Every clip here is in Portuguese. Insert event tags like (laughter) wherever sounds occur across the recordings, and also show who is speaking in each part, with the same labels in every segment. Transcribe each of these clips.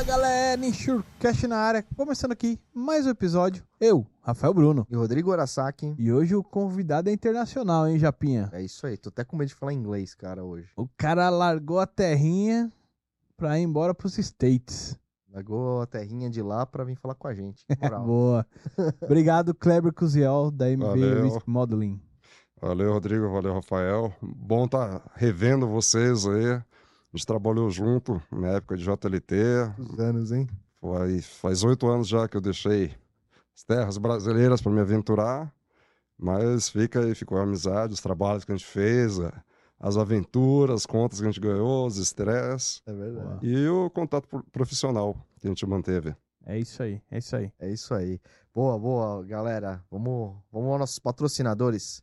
Speaker 1: Fala galera, Insurecast na área, começando aqui mais um episódio. Eu, Rafael Bruno.
Speaker 2: E Rodrigo Arasaki.
Speaker 1: E hoje o convidado é internacional, hein, Japinha?
Speaker 2: É isso aí, tô até com medo de falar inglês, cara, hoje.
Speaker 1: O cara largou a terrinha pra ir embora pros States.
Speaker 2: Largou a terrinha de lá pra vir falar com a gente. (laughs) Moral.
Speaker 1: Boa. (laughs) Obrigado, Kleber Cusiel, da
Speaker 3: Valeu.
Speaker 1: Risk Modeling.
Speaker 3: Valeu, Rodrigo. Valeu, Rafael. Bom tá revendo vocês aí. A gente trabalhou junto na época de JLT.
Speaker 2: Quantos anos, hein?
Speaker 3: Faz faz oito anos já que eu deixei as terras brasileiras para me aventurar. Mas fica aí, ficou a amizade, os trabalhos que a gente fez, as aventuras, as contas que a gente ganhou, os estresses
Speaker 2: É verdade.
Speaker 3: e o contato pro- profissional que a gente manteve.
Speaker 1: É isso aí, é isso aí.
Speaker 2: É isso aí. Boa, boa, galera. Vamos, vamos aos nossos patrocinadores.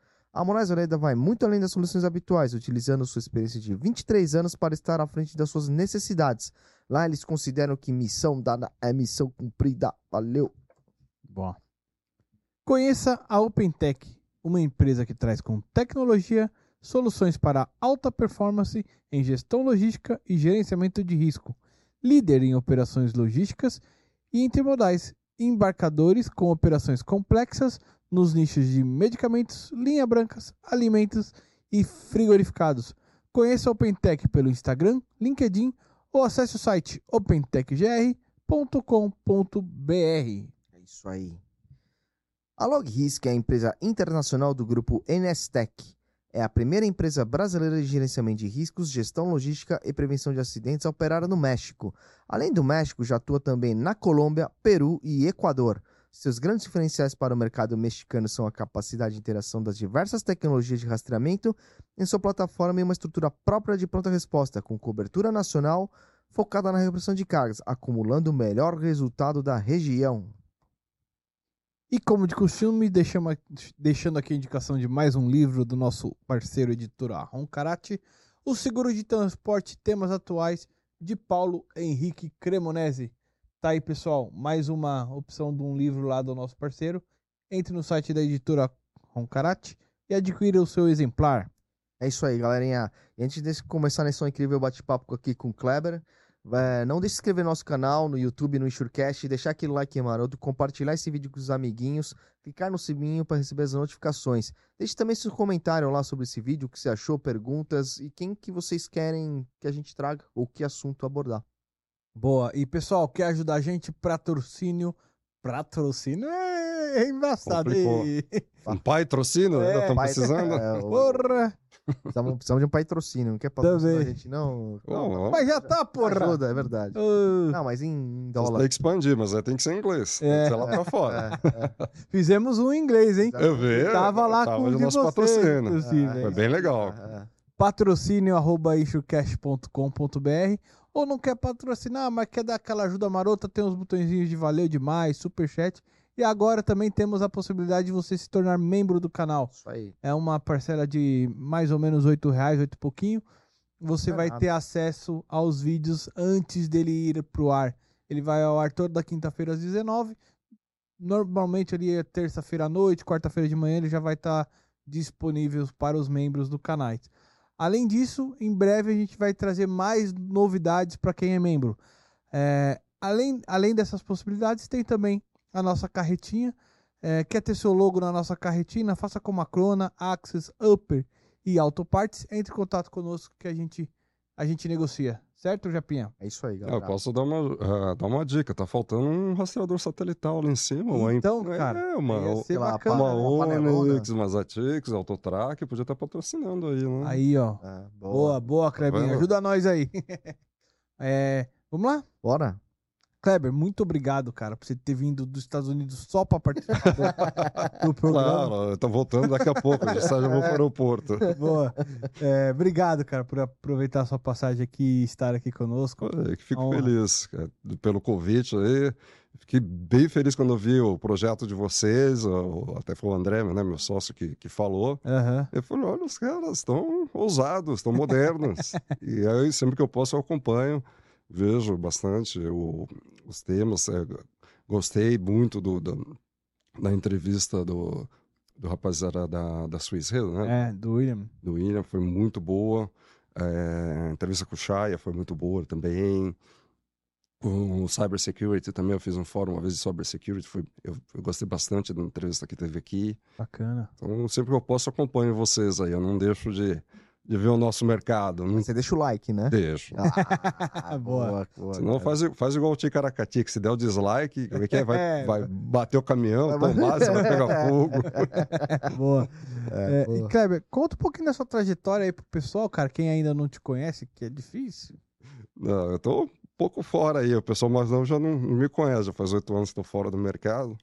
Speaker 2: A Moraes Veleda vai muito além das soluções habituais, utilizando sua experiência de 23 anos para estar à frente das suas necessidades. Lá eles consideram que missão dada é missão cumprida. Valeu!
Speaker 1: Bom. Conheça a OpenTech, uma empresa que traz com tecnologia soluções para alta performance em gestão logística e gerenciamento de risco, líder em operações logísticas e intermodais, embarcadores com operações complexas nos nichos de medicamentos, linha brancas, alimentos e frigorificados. Conheça a OpenTech pelo Instagram, LinkedIn ou acesse o site opentechgr.com.br.
Speaker 2: É isso aí. A LogRisk é a empresa internacional do grupo NSTech. É a primeira empresa brasileira de gerenciamento de riscos, gestão logística e prevenção de acidentes a operar no México. Além do México, já atua também na Colômbia, Peru e Equador. Seus grandes diferenciais para o mercado mexicano são a capacidade de interação das diversas tecnologias de rastreamento em sua plataforma e uma estrutura própria de pronta resposta, com cobertura nacional focada na repressão de cargas, acumulando o melhor resultado da região.
Speaker 1: E como de costume, deixando aqui a indicação de mais um livro do nosso parceiro editora Roncarate, O Seguro de Transporte Temas Atuais, de Paulo Henrique Cremonese. Tá aí, pessoal, mais uma opção de um livro lá do nosso parceiro. Entre no site da editora Roncarate e adquira o seu exemplar.
Speaker 2: É isso aí, galerinha. Antes de começar nesse incrível bate-papo aqui com o Kleber, é, não deixe de inscrever no nosso canal, no YouTube, no Insurecast, deixar aquele like maroto, compartilhar esse vídeo com os amiguinhos, clicar no sininho para receber as notificações. Deixe também seu comentário lá sobre esse vídeo, o que você achou, perguntas e quem que vocês querem que a gente traga ou que assunto abordar.
Speaker 1: Boa. E pessoal, quer ajudar a gente? Patrocínio. Patrocínio é, é embaçado. E-
Speaker 3: Um patrocínio?
Speaker 1: É,
Speaker 3: Ainda estamos precisando?
Speaker 2: É, o-
Speaker 1: Porra!
Speaker 2: precisamos, precisamos de um patrocínio, não quer patrocinar a gente não? Não.
Speaker 1: Mas já tá, porra!
Speaker 2: ajuda, é verdade.
Speaker 1: Ah,
Speaker 2: Não, mas em dólar.
Speaker 3: têm que expandir, mas aí tem que ser em inglês. Tem
Speaker 1: É.
Speaker 3: que ser lá pra fora.
Speaker 2: É, é.
Speaker 1: fizemos um em inglês, hein?
Speaker 3: Eu vi.
Speaker 1: Tava lá
Speaker 3: tava
Speaker 1: com o
Speaker 3: nosso
Speaker 1: vocês,
Speaker 3: patrocínio.
Speaker 1: inclusive.
Speaker 3: Foi bem legal.
Speaker 2: É, é.
Speaker 1: Patrocínio arroba ou não quer patrocinar, mas quer dar aquela ajuda marota, tem os botõezinhos de valeu demais, superchat. E agora também temos a possibilidade de você se tornar membro do canal.
Speaker 2: Isso aí.
Speaker 1: É uma parcela de mais ou menos 8 reais, oito pouquinho. Você
Speaker 2: é
Speaker 1: vai
Speaker 2: nada.
Speaker 1: ter acesso aos vídeos antes dele ir pro ar. Ele vai ao ar toda quinta-feira às 19 Normalmente ali é terça-feira à noite, quarta-feira de manhã ele já vai estar disponível para os membros do canal. Além disso, em breve a gente vai trazer mais novidades para quem é membro. É, além, além dessas possibilidades, tem também a nossa carretinha. É, quer ter seu logo na nossa carretina? Faça como a Crona, Axis, Upper e Autoparts. Entre em contato conosco que a gente, a gente negocia. Certo, Japinha?
Speaker 2: É isso aí,
Speaker 3: É,
Speaker 2: galera.
Speaker 3: eu posso dar uma, ah, dar uma dica. Tá faltando um rastreador satelital lá em cima. uma
Speaker 1: Então,
Speaker 3: imp-
Speaker 1: cara,
Speaker 3: É, uma,
Speaker 1: ia ser
Speaker 2: lá,
Speaker 1: bacana.
Speaker 3: uma
Speaker 2: uma.
Speaker 3: Onix, uma Zatix, Autotrack. Podia estar patrocinando aí, né?
Speaker 1: Aí, ó.
Speaker 2: É,
Speaker 1: Boa, boa, Kleber.
Speaker 3: vendo?
Speaker 1: Ajuda nós aí. (laughs) É, vamos lá?
Speaker 2: Bora?
Speaker 1: Kleber, muito obrigado, cara, por você ter vindo dos Estados Unidos só para participar do, (laughs) do programa.
Speaker 3: Claro, tá voltando daqui a pouco. Já já vou para o aeroporto. (laughs)
Speaker 1: Boa. É, obrigado, cara, por aproveitar a sua passagem aqui e estar aqui conosco.
Speaker 3: Que fico
Speaker 1: Honra.
Speaker 3: feliz cara, pelo convite aí. Fiquei bem feliz quando eu vi o projeto de vocês, até foi o André, né, meu sócio, que, que falou.
Speaker 1: Aham.
Speaker 3: Eu falei, olha, os caras estão ousados, estão modernos. (laughs) e aí, sempre que eu posso, eu acompanho, vejo bastante o- os temas. é, gostei muito do, do- da entrevista do, do da, da Hill, né?
Speaker 1: É, do William.
Speaker 3: do William, foi muito boa. É, a entrevista com o Shaya foi muito boa também. Com o Cybersecurity também, eu fiz um fórum uma vez de Cybersecurity, foi, eu, eu gostei bastante da entrevista que teve aqui.
Speaker 1: Bacana.
Speaker 3: Então, sempre que eu posso, acompanho vocês aí. Eu não deixo de, de ver o nosso mercado. Não
Speaker 2: Você deixa o like, né?
Speaker 3: deixo.
Speaker 2: Ah, (laughs)
Speaker 1: Boa.
Speaker 2: boa.
Speaker 3: Senão faz, faz igual o Ticaracati, que se der o dislike, como é que é? Vai,
Speaker 1: É.
Speaker 3: vai bater o caminhão,
Speaker 2: Vai-
Speaker 3: tombar, você vai pegar (laughs) fogo.
Speaker 1: Boa.
Speaker 2: É,
Speaker 1: É,
Speaker 2: boa.
Speaker 1: e Kleber, conta um pouquinho da sua trajetória aí pro pessoal, cara, quem ainda não te conhece, que é difícil.
Speaker 3: Não, eu tô um pouco fora aí. O pessoal mais novo já não, não me conhece. Já faz oito anos que estou fora do mercado.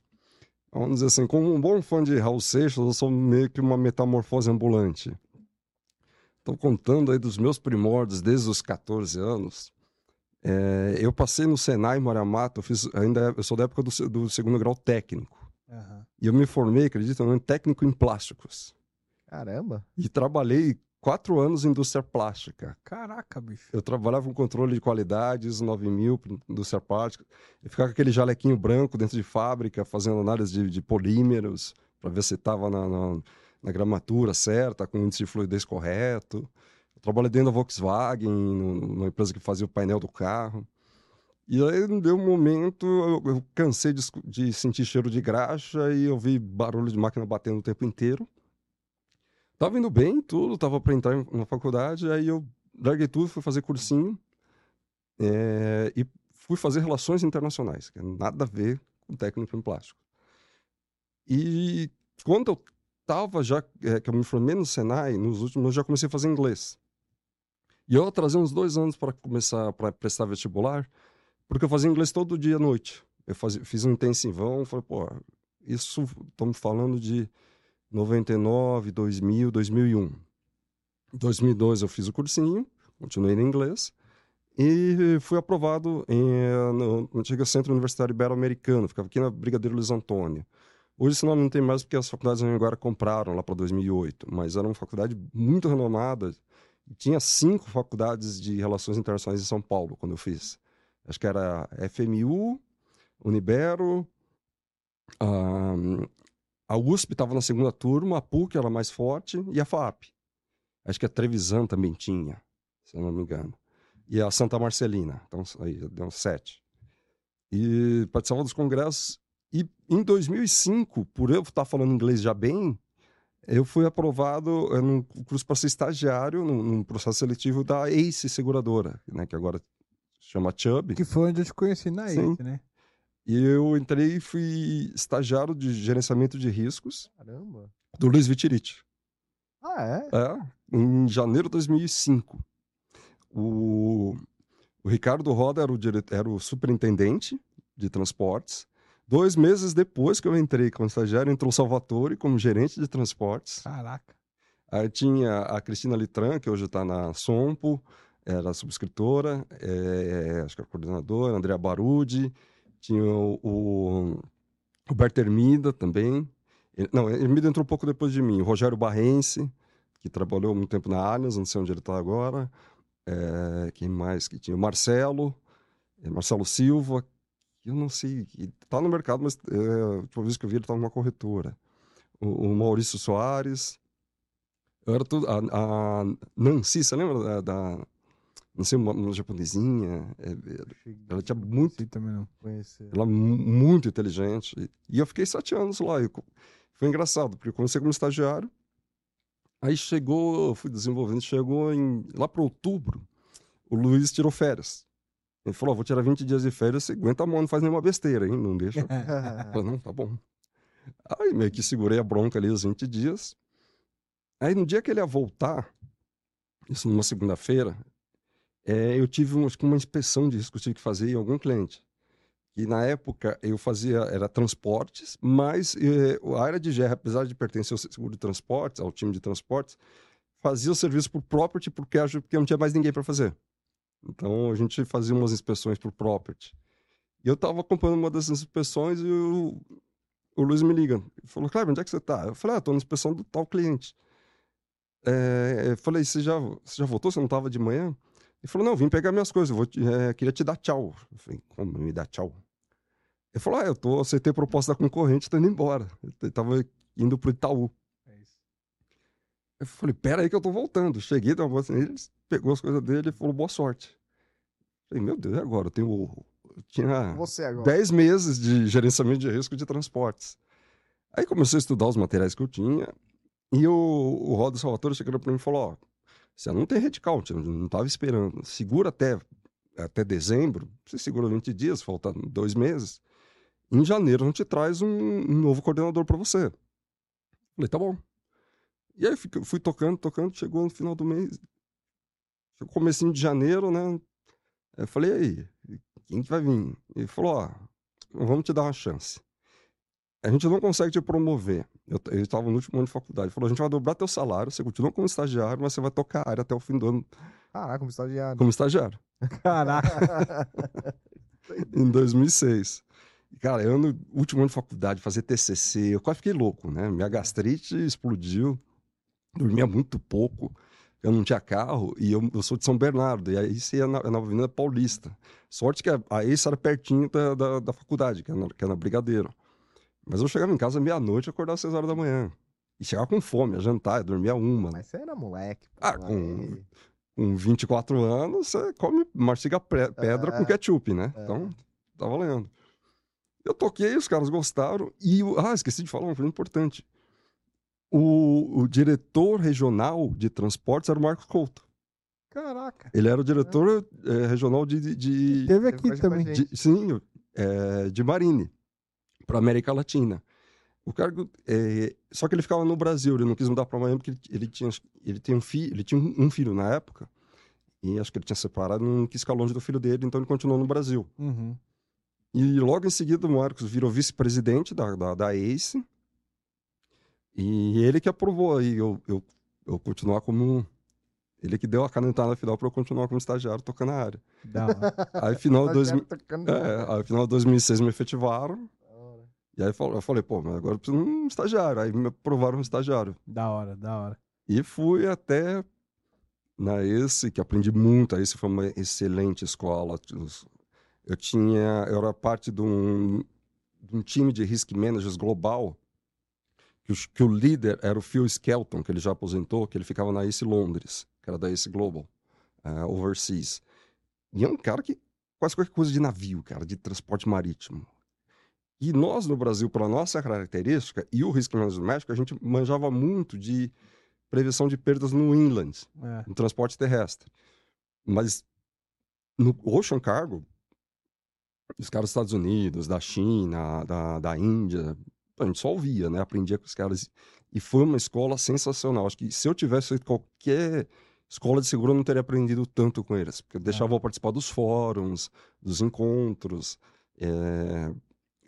Speaker 3: Vamos dizer assim, como um bom fã de Raul Seixas, eu sou meio que uma metamorfose ambulante. Estou contando aí dos meus primórdios desde os 14 anos. É, eu passei no Senai Moura Mato, eu, fiz, ainda, eu sou da época do, do segundo grau técnico.
Speaker 1: Aham.
Speaker 3: E eu me formei, não, em técnico em plásticos.
Speaker 2: Caramba.
Speaker 3: E trabalhei quatro anos em indústria plástica.
Speaker 1: Caraca, bicho.
Speaker 3: Eu trabalhava com controle de qualidades, 9000, pra indústria plástica. Eu ficava com aquele jalequinho branco dentro de fábrica, fazendo análise de, de polímeros, para ver se estava na, na, na gramatura certa, com índice de fluidez correto. Eu trabalhei dentro da Volkswagen, numa empresa que fazia o painel do carro. E aí, deu um momento, eu, cansei de, de sentir cheiro de graxa e eu vi barulho de máquina batendo o tempo inteiro. Tava indo bem, tudo, tava para entrar na faculdade, aí eu larguei tudo, fui fazer cursinho é, e fui fazer relações internacionais, que é nada a ver com técnico em plástico. E quando eu tava já, é, que eu me formei no Senai, nos últimos, eu já comecei a fazer inglês. E eu atrasei uns dois anos para começar, para prestar vestibular, porque eu fazia inglês todo dia à noite. Eu fazia, fiz um intensivão, falei, pô, isso estamos falando de 99, 2000, 2001. Em 2002 eu fiz o cursinho, continuei em inglês e fui aprovado em, eh, no no antigo Centro Universitário Ibero-Americano, ficava aqui na Brigadeiro Luiz Antônio. Hoje esse nome não tem mais porque as faculdades de agora compraram lá para 2008, mas era uma faculdade muito renomada. Tinha cinco faculdades de Relações Internacionais em São Paulo quando eu fiz. Acho que era FMU, Unibero, a, a USP estava na segunda turma, a PUC era mais forte e a FAP. Acho que a Trevisan também tinha, se eu não me engano. E a Santa Marcelina, então aí deu sete. E participava dos congressos. E em 2005, por eu estar falando inglês já bem, eu fui aprovado num curso para ser estagiário num, num processo seletivo da ACE Seguradora, né, que agora chama Chubb.
Speaker 1: Que foi onde eu te conheci na
Speaker 3: Sim.
Speaker 1: ICE, né?
Speaker 3: E eu entrei e fui estagiário de gerenciamento de riscos
Speaker 2: Caramba.
Speaker 3: do Luiz Vitirite.
Speaker 2: Ah, é?
Speaker 3: É, em janeiro de 2005. O, o Ricardo Roda era o, dire... era o superintendente de transportes. Dois meses depois que eu entrei como estagiário, entrou o Salvatore como gerente de transportes.
Speaker 1: Caraca.
Speaker 3: Aí tinha a Cristina Litran, que hoje está na Sompo, era subscritora, é, acho que era coordenadora, Andrea Barudi, tinha o, o Roberto Hermida também. Ele- não, Hermida entrou um pouco depois de mim. O Rogério Barrense, que trabalhou muito tempo na Allianz, não sei onde ele está agora. É, quem mais que tinha? O Marcelo, é, Marcelo Silva, eu não sei, está no mercado, mas é, última vez que eu vi ele estava numa corretora. O, o Maurício Soares, era tudo, a, a Nancy, você lembra da, da não sei, uma, uma japonesinha? É, é, ela tinha muito,
Speaker 1: Sim, também não.
Speaker 2: Conhecer.
Speaker 3: ela mu- muito inteligente. E eu fiquei sete anos lá. e co- foi engraçado, porque eu comecei como estagiário. Aí chegou, eu fui desenvolvendo, chegou em, lá para outubro, o Luiz tirou férias. Ele falou, vou tirar 20 dias de férias, você aguenta a mão, não faz nenhuma besteira, hein? Não deixa. Eu (laughs) falei, não, tá bom. Aí meio que segurei a bronca ali os 20 dias. Aí no dia que ele ia voltar, isso numa segunda-feira, é, eu tive um, uma inspeção de risco que eu tive que fazer em algum cliente. E na época eu fazia, era transportes, mas eh, a área de GR, apesar de pertencer ao seguro de transportes, ao time de transportes, fazia o serviço por property porque, acho- porque não tinha mais ninguém para fazer. Então a gente fazia umas inspeções por property. E eu tava acompanhando uma dessas inspeções e o, o Luiz me liga. Ele falou, Cleber, onde é que você tá? Eu falei, ah, tô na inspeção do tal cliente. É, eu falei, você já, você já voltou? Você não tava de manhã? Ele falou, não, vim pegar minhas coisas, eu vou te- é, queria te dar tchau. Eu falei, como me dar tchau? Ele falou, ah, eu tô, aceitei a proposta da concorrente, tô indo embora. Eu tava indo pro Itaú.
Speaker 1: É.
Speaker 3: Eu falei, pera aí que eu tô voltando. Cheguei, dei uma voz nele, ele pegou as coisas dele e falou, boa sorte. Falei, meu Deus, e agora? Eu tenho... Eu tinha
Speaker 2: Você agora.
Speaker 3: 10 meses de gerenciamento de risco de transportes. Aí comecei a estudar os materiais que eu tinha e o, o Roda Salvatore chegando para mim e falou, ó, você não tem headcount, eu não estava esperando. Segura até, até dezembro, você segura 20 dias, faltando dois meses. Em janeiro a gente traz um, um novo coordenador para você. Falei, tá bom. E aí fica- fui tocando, tocando, chegou no final do mês, chegou comecinho de janeiro, né? Eu falei, aí, quem que vai vir? Ele falou, ó, vamos te dar uma chance. A gente não consegue te promover. Eu eu estava no último ano de faculdade. Ele falou, a gente vai dobrar teu salário, você continua como estagiário, mas você vai tocar a área até o fim do ano
Speaker 2: Caraca, como estagiário.
Speaker 3: como estagiário. (laughs)
Speaker 1: Caraca. (laughs)
Speaker 3: em 2006. E, Cara, eu no último ano de faculdade, fazer TCC, eu quase fiquei louco, né? Minha gastrite explodiu, dormia muito pouco, eu não tinha carro e eu, eu sou de São Bernardo, e aí isso ia na, na Avenida Paulista. Sorte que a, a isso era pertinho da, da, da faculdade, que é, na, que é na Brigadeiro. Mas eu chegava em casa meia-noite e acordava às seis horas da manhã. E chegava com fome, a jantar, dormia uma.
Speaker 2: Mas você era moleque. pô,
Speaker 3: Ah, com- Com 24 anos, você come marciga pre- pedra com
Speaker 2: É.
Speaker 3: ketchup, né?
Speaker 2: É.
Speaker 3: Então, tá valendo. Eu toquei, os caras gostaram. E, ah, esqueci de falar uma coisa importante. O, o diretor regional de transportes era o Marcos Couto.
Speaker 1: Caraca.
Speaker 3: Ele era o diretor eh, regional de, de- de-
Speaker 1: Teve aqui
Speaker 2: a
Speaker 1: também.
Speaker 3: de- sim, é, de Marine, para América Latina. O cargo, é, só que ele ficava no Brasil, ele não quis mudar para Miami porque ele, ele tinha, ele tem um filho, ele tinha um, um filho na época e acho que ele tinha separado, não quis ficar longe do filho dele, então ele continuou no Brasil.
Speaker 1: Uhum.
Speaker 3: E logo em seguida o Marcos virou vice-presidente da, da, da ACE e ele que aprovou aí eu, eu, eu continuar como ele que deu a canetada final para eu continuar como estagiário tocando a área.
Speaker 1: Da hora. (laughs)
Speaker 3: Aí final de dois, é, aí, final de 2006 me efetivaram.
Speaker 2: Da hora.
Speaker 3: E aí eu falei, pô, mas agora eu preciso de um estagiário. Aí me aprovaram um estagiário.
Speaker 1: da hora, da hora.
Speaker 3: E fui até na esse, que aprendi muito. A esse foi uma excelente escola. Eu tinha, eu era parte de um, de um time de risk managers global, que o, que o líder era o Phil Skelton, que ele já aposentou, que ele ficava na Ace Londres, que era da Ace Global, eh, Overseas. E é um cara que quase qualquer coisa de navio, cara, de transporte marítimo. E nós no Brasil, pela nossa característica, e o Management Médico, a gente manjava muito de prevenção de perdas no inland,
Speaker 1: É.
Speaker 3: no transporte terrestre. Mas no Ocean Cargo, os caras dos Estados Unidos, da China, da, da Índia, a gente só ouvia, né? Aprendia com os caras. E foi uma escola sensacional. Acho que se eu tivesse feito qualquer escola de seguro, eu não teria aprendido tanto com eles. Porque eu deixava eu participar dos fóruns, dos encontros. É,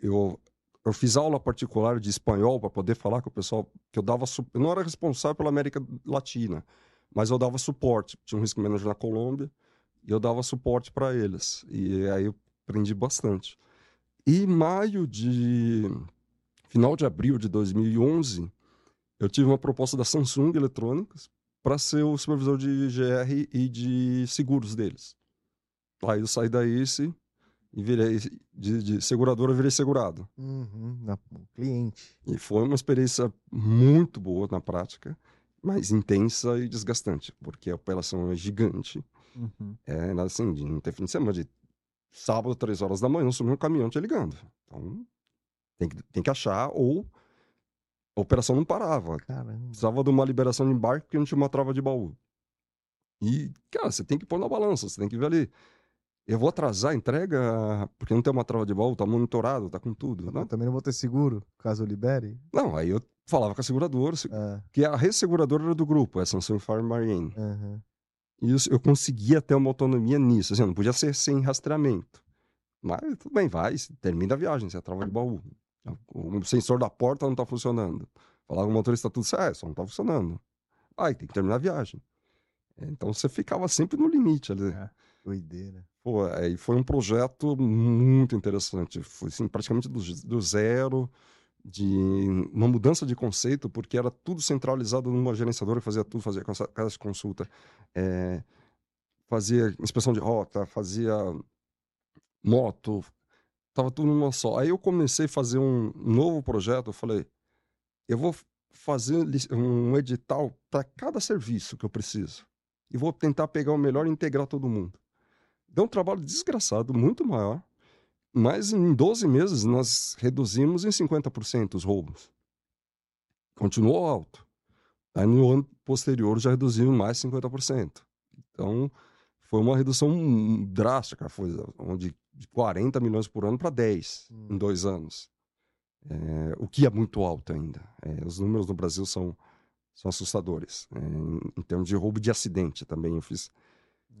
Speaker 3: eu, eu fiz aula particular de espanhol para poder falar com o pessoal, que eu dava... su- Eu não era responsável pela América Latina, mas eu dava suporte. Tinha um risk manager na Colômbia e eu dava suporte para eles. E aí eu aprendi bastante. E em maio de... Final de abril de 2011, eu tive uma proposta da Samsung Eletrônicas para ser o supervisor de GR e de seguros deles. Aí eu saí da ICE e virei de, de seguradora, virei segurado.
Speaker 2: Uhum, na- cliente.
Speaker 3: E foi uma experiência muito boa na prática, mas intensa e desgastante, porque a operação é gigante.
Speaker 1: Uhum.
Speaker 3: É assim, de, não tem fim de semana, de sábado, três horas da manhã, sumiu um caminhão te ligando. Então, tem que, tem que achar, ou a operação não parava.
Speaker 2: Caramba.
Speaker 3: Precisava de uma liberação de embarque porque não tinha uma trava de baú. E, cara, você tem que pôr na balança, você tem que ver ali. Eu vou atrasar a entrega porque não tem uma trava de baú, tá monitorado, tá com tudo.
Speaker 2: Eu
Speaker 3: Não,
Speaker 2: também não vou ter seguro, caso eu libere.
Speaker 3: não aí eu falava com a seguradora, se-
Speaker 2: Ah,
Speaker 3: que a resseguradora era do grupo, é a Samsung Fire Marine.
Speaker 2: aham.
Speaker 3: E isso, eu conseguia ter uma autonomia nisso. Assim, não podia ser sem rastreamento. Mas tudo bem, vai, termina a viagem, você é trava de baú. O sensor da porta não está funcionando. Falar com o motorista tudo certo, só não está funcionando. Aí tem que terminar a viagem. Então você ficava sempre no limite ali.
Speaker 1: É.
Speaker 2: Doideira.
Speaker 3: Pô, aí foi um projeto muito interessante. Foi assim, praticamente do, do zero, de uma mudança de conceito, porque era tudo centralizado numa gerenciadora que fazia tudo, fazia casa de consulta, é, fazia inspeção de rota, fazia moto, tava tudo numa só. Aí eu comecei a fazer um novo projeto, eu falei, eu vou fazer um edital para cada serviço que eu preciso. E vou tentar pegar o melhor e integrar todo mundo. Deu um trabalho desgraçado, muito maior. Mas em 12 meses nós reduzimos em 50% os roubos. Continuou alto. Aí no ano posterior já reduziu mais 50%. Então foi uma redução drástica, foi de 40 milhões por ano para 10 hum. em dois anos. É, o que é muito alto ainda. É, os números no Brasil são, são assustadores. É, em, em, termos de roubo de acidente também eu fiz.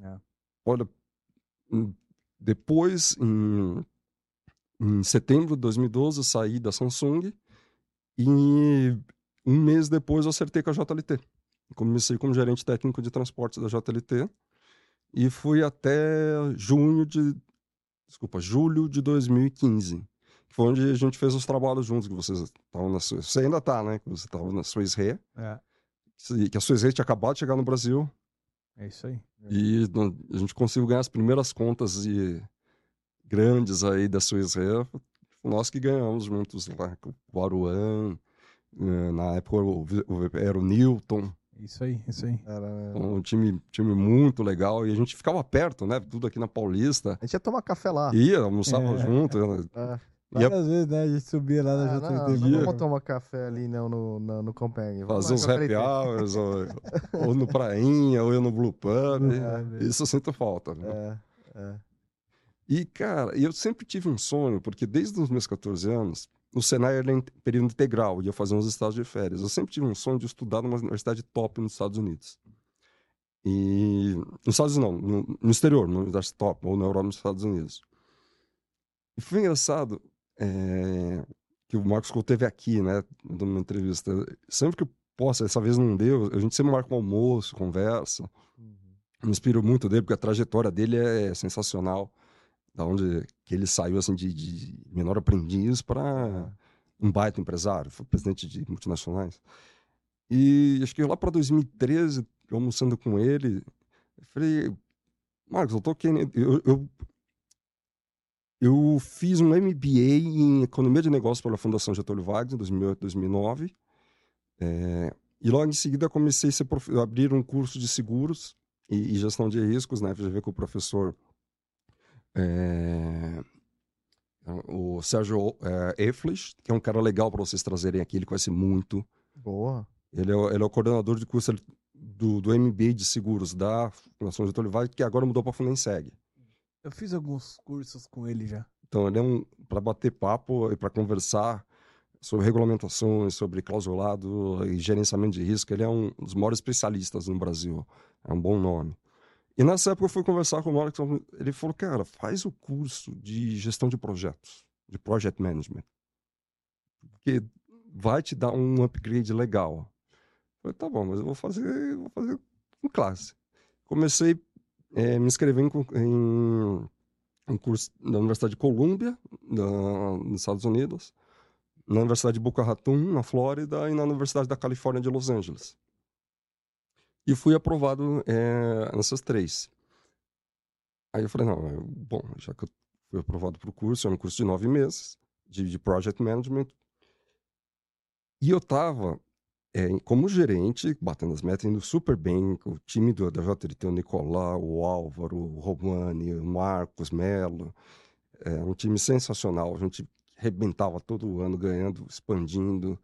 Speaker 3: É. Olha, hum, depois, em, em setembro de 2012, eu saí da Samsung e um mês depois eu acertei com a JLT. Comecei como gerente técnico de transportes da JLT e fui até junho de desculpa, julho de 2015 foi onde a gente fez os trabalhos juntos, que vocês estavam na Suíça. Você ainda está, né? Que você estava na Suíça. É. Que a Suíça Re tinha acabado de chegar no Brasil.
Speaker 1: É isso aí.
Speaker 3: E a gente conseguiu ganhar as primeiras contas de grandes aí da Suíça Re. Nós que ganhamos juntos lá, com o Aruan, eh, na época era o Newton.
Speaker 1: Isso aí, isso aí. Era
Speaker 3: um time, time muito legal. E a gente ficava perto, né? Tudo aqui na Paulista.
Speaker 2: A gente ia tomar café lá.
Speaker 3: Ia, almoçava é. junto. Né? É.
Speaker 1: Várias vezes, né? A gente subia lá na ah,
Speaker 2: JTV. Não, não vamos tomar café ali não, no, no, no Compeng.
Speaker 3: Fazer uns happy hours, ou, ou, no Prainha, ou no Blue Pub. É, isso eu sinto falta. Né? É, é. E, cara, eu sempre tive um sonho, porque desde os meus 14 anos, o Senai era em período integral, ia fazer uns estágios de férias. Eu sempre tive um sonho de estudar numa universidade top nos Estados Unidos. E nos Estados Unidos não, no, no exterior, numa universidade top, ou na Europa, nos Estados Unidos. E foi engraçado, é, que o Marcos Couto teve aqui, né, numa entrevista. Sempre que eu posso, dessa vez não deu, a gente sempre marca um almoço, conversa. Uhum. Me inspiro muito dele, porque a trajetória dele é sensacional. Da onde que ele saiu assim de, de menor aprendiz para um baita empresário, foi presidente de multinacionais. E acho que lá para 2013, almoçando com ele, eu falei, Marcos, eu tô querendo. Eu, eu eu fiz um MBA em Economia de Negócios pela Fundação Getúlio Vargas, em 2008, 2009. É, e logo em seguida comecei a prof... abrir um curso de seguros e, e, gestão de riscos na FGV com o professor é, o Sérgio é, Eflich, que é um cara legal para vocês trazerem aqui, ele conhece muito.
Speaker 2: Boa.
Speaker 3: Ele é, ele é o coordenador de curso do, do MBA de seguros da Fundação Getúlio Vargas, que agora mudou para a Fundenseg.
Speaker 1: Eu fiz alguns cursos com ele já.
Speaker 3: Então, ele é um para bater papo e para conversar sobre regulamentações, sobre clausulado e gerenciamento de risco. Ele é um dos maiores especialistas no Brasil. É um bom nome. E nessa época eu fui conversar com o Marcos, ele falou, cara, faz o curso de gestão de projetos, de project management. Porque vai te dar um upgrade legal. Eu falei, tá bom, mas eu vou fazer, vou fazer em classe. Comecei é, me inscrevi em, em curso na Universidade de Columbia, na, nos Estados Unidos, na Universidade de Boca Raton, na Flórida, e na Universidade da Califórnia de Los Angeles. E fui aprovado é, nessas três. Aí eu falei, não, bom, já que eu fui aprovado para o curso, é um curso de nove meses, de, de Project Management, e eu estava é, como gerente, batendo as metas, indo super bem, o time do, da JTT, o Nicolau, o Álvaro, o Romani, o Marcos Melo, é um time sensacional, a gente rebentava todo ano, ganhando, expandindo.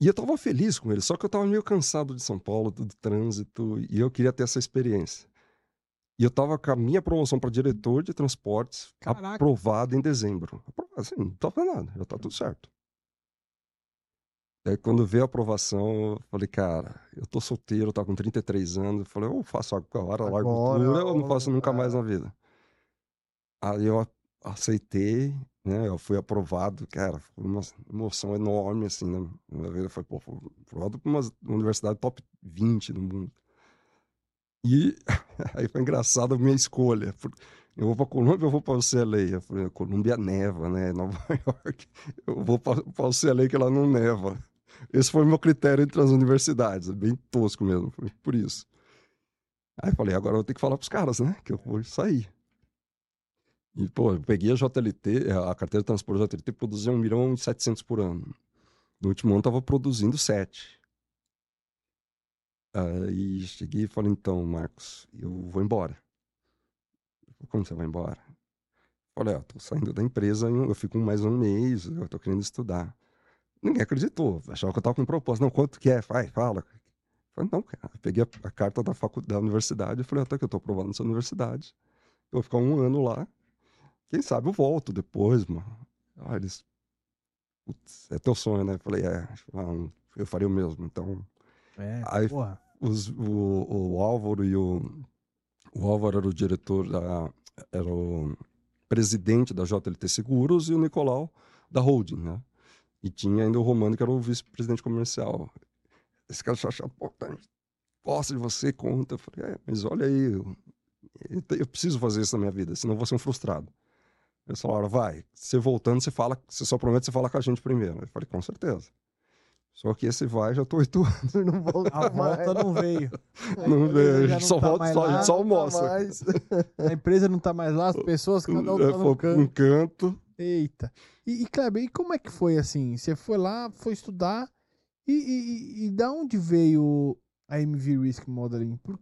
Speaker 3: E eu estava feliz com ele, só que eu estava meio cansado de São Paulo, do, trânsito, e eu queria ter essa experiência. E eu estava com a minha promoção para diretor de transportes Caraca. aprovada em dezembro. Assim, não estava nada, já está tudo certo. Aí quando veio a aprovação, eu falei, cara, eu tô solteiro, tá com 33 anos. Eu falei, eu faço agora, largo tudo, eu não faço nunca mais na vida. Aí eu aceitei, né? Eu fui aprovado, cara, foi uma emoção enorme, assim, na minha vida. Foi, pô, fui aprovado por uma universidade top 20 do mundo. E (laughs) aí foi engraçado a minha escolha. Eu vou para Colômbia eu vou para o CLA? Eu falei, Colômbia neva, né? (laughs) Nova York. Eu vou para o CLA que ela não neva. Esse foi o meu critério entre as universidades, bem tosco mesmo, por isso. Aí falei, agora eu vou ter que falar para os caras, né? Que eu vou sair. E, pô, eu peguei a JLT, a carteira de transporte JLT produzia 1 milhão e 700 por ano. No último ano estava produzindo 7. Aí cheguei e falei, então, Marcos, eu vou embora. Como você vai embora? Falei, ó, tô saindo da empresa, eu fico mais um mês, eu tô querendo estudar. Ninguém acreditou, achava que eu tava com um propósito. Não, quanto que é? Vai, fala. falei, não, cara. Eu peguei a, a carta da, faculdade, da universidade e falei, até que eu tô aprovado nessa universidade. Eu vou ficar um ano lá. Quem sabe eu volto depois, mano. Ah, eles. Putz, é teu sonho, né? Eu falei, é, eu faria o mesmo. Então.
Speaker 1: É,
Speaker 3: aí,
Speaker 1: porra.
Speaker 3: Os, o, o Álvaro e o. O Álvaro era o diretor da. Era o presidente da JLT Seguros e o Nicolau da holding, né? E tinha ainda o Romano, que era o vice-presidente comercial. Esse cara só achava, pô, tá, posso de você, conta. Eu falei, é, mas olha aí, eu, eu, preciso fazer isso na minha vida, senão eu vou ser um frustrado. Eles falaram, vai, você voltando, você fala, você só promete você falar com a gente primeiro. Eu falei, com certeza. Só que esse vai, já tô (laughs) oito anos e não volta
Speaker 1: A volta não veio. (laughs)
Speaker 3: Não veio, a gente só
Speaker 1: tá
Speaker 3: volta, só, a gente só almoça. (laughs)
Speaker 1: A empresa não tá mais lá, as pessoas, cada um tá
Speaker 3: no canto. Um canto.
Speaker 1: Eita. E, e Kleber, e como é que foi assim? Você foi lá, foi estudar, e, e, e da onde veio a MV Risk Modeling? Por,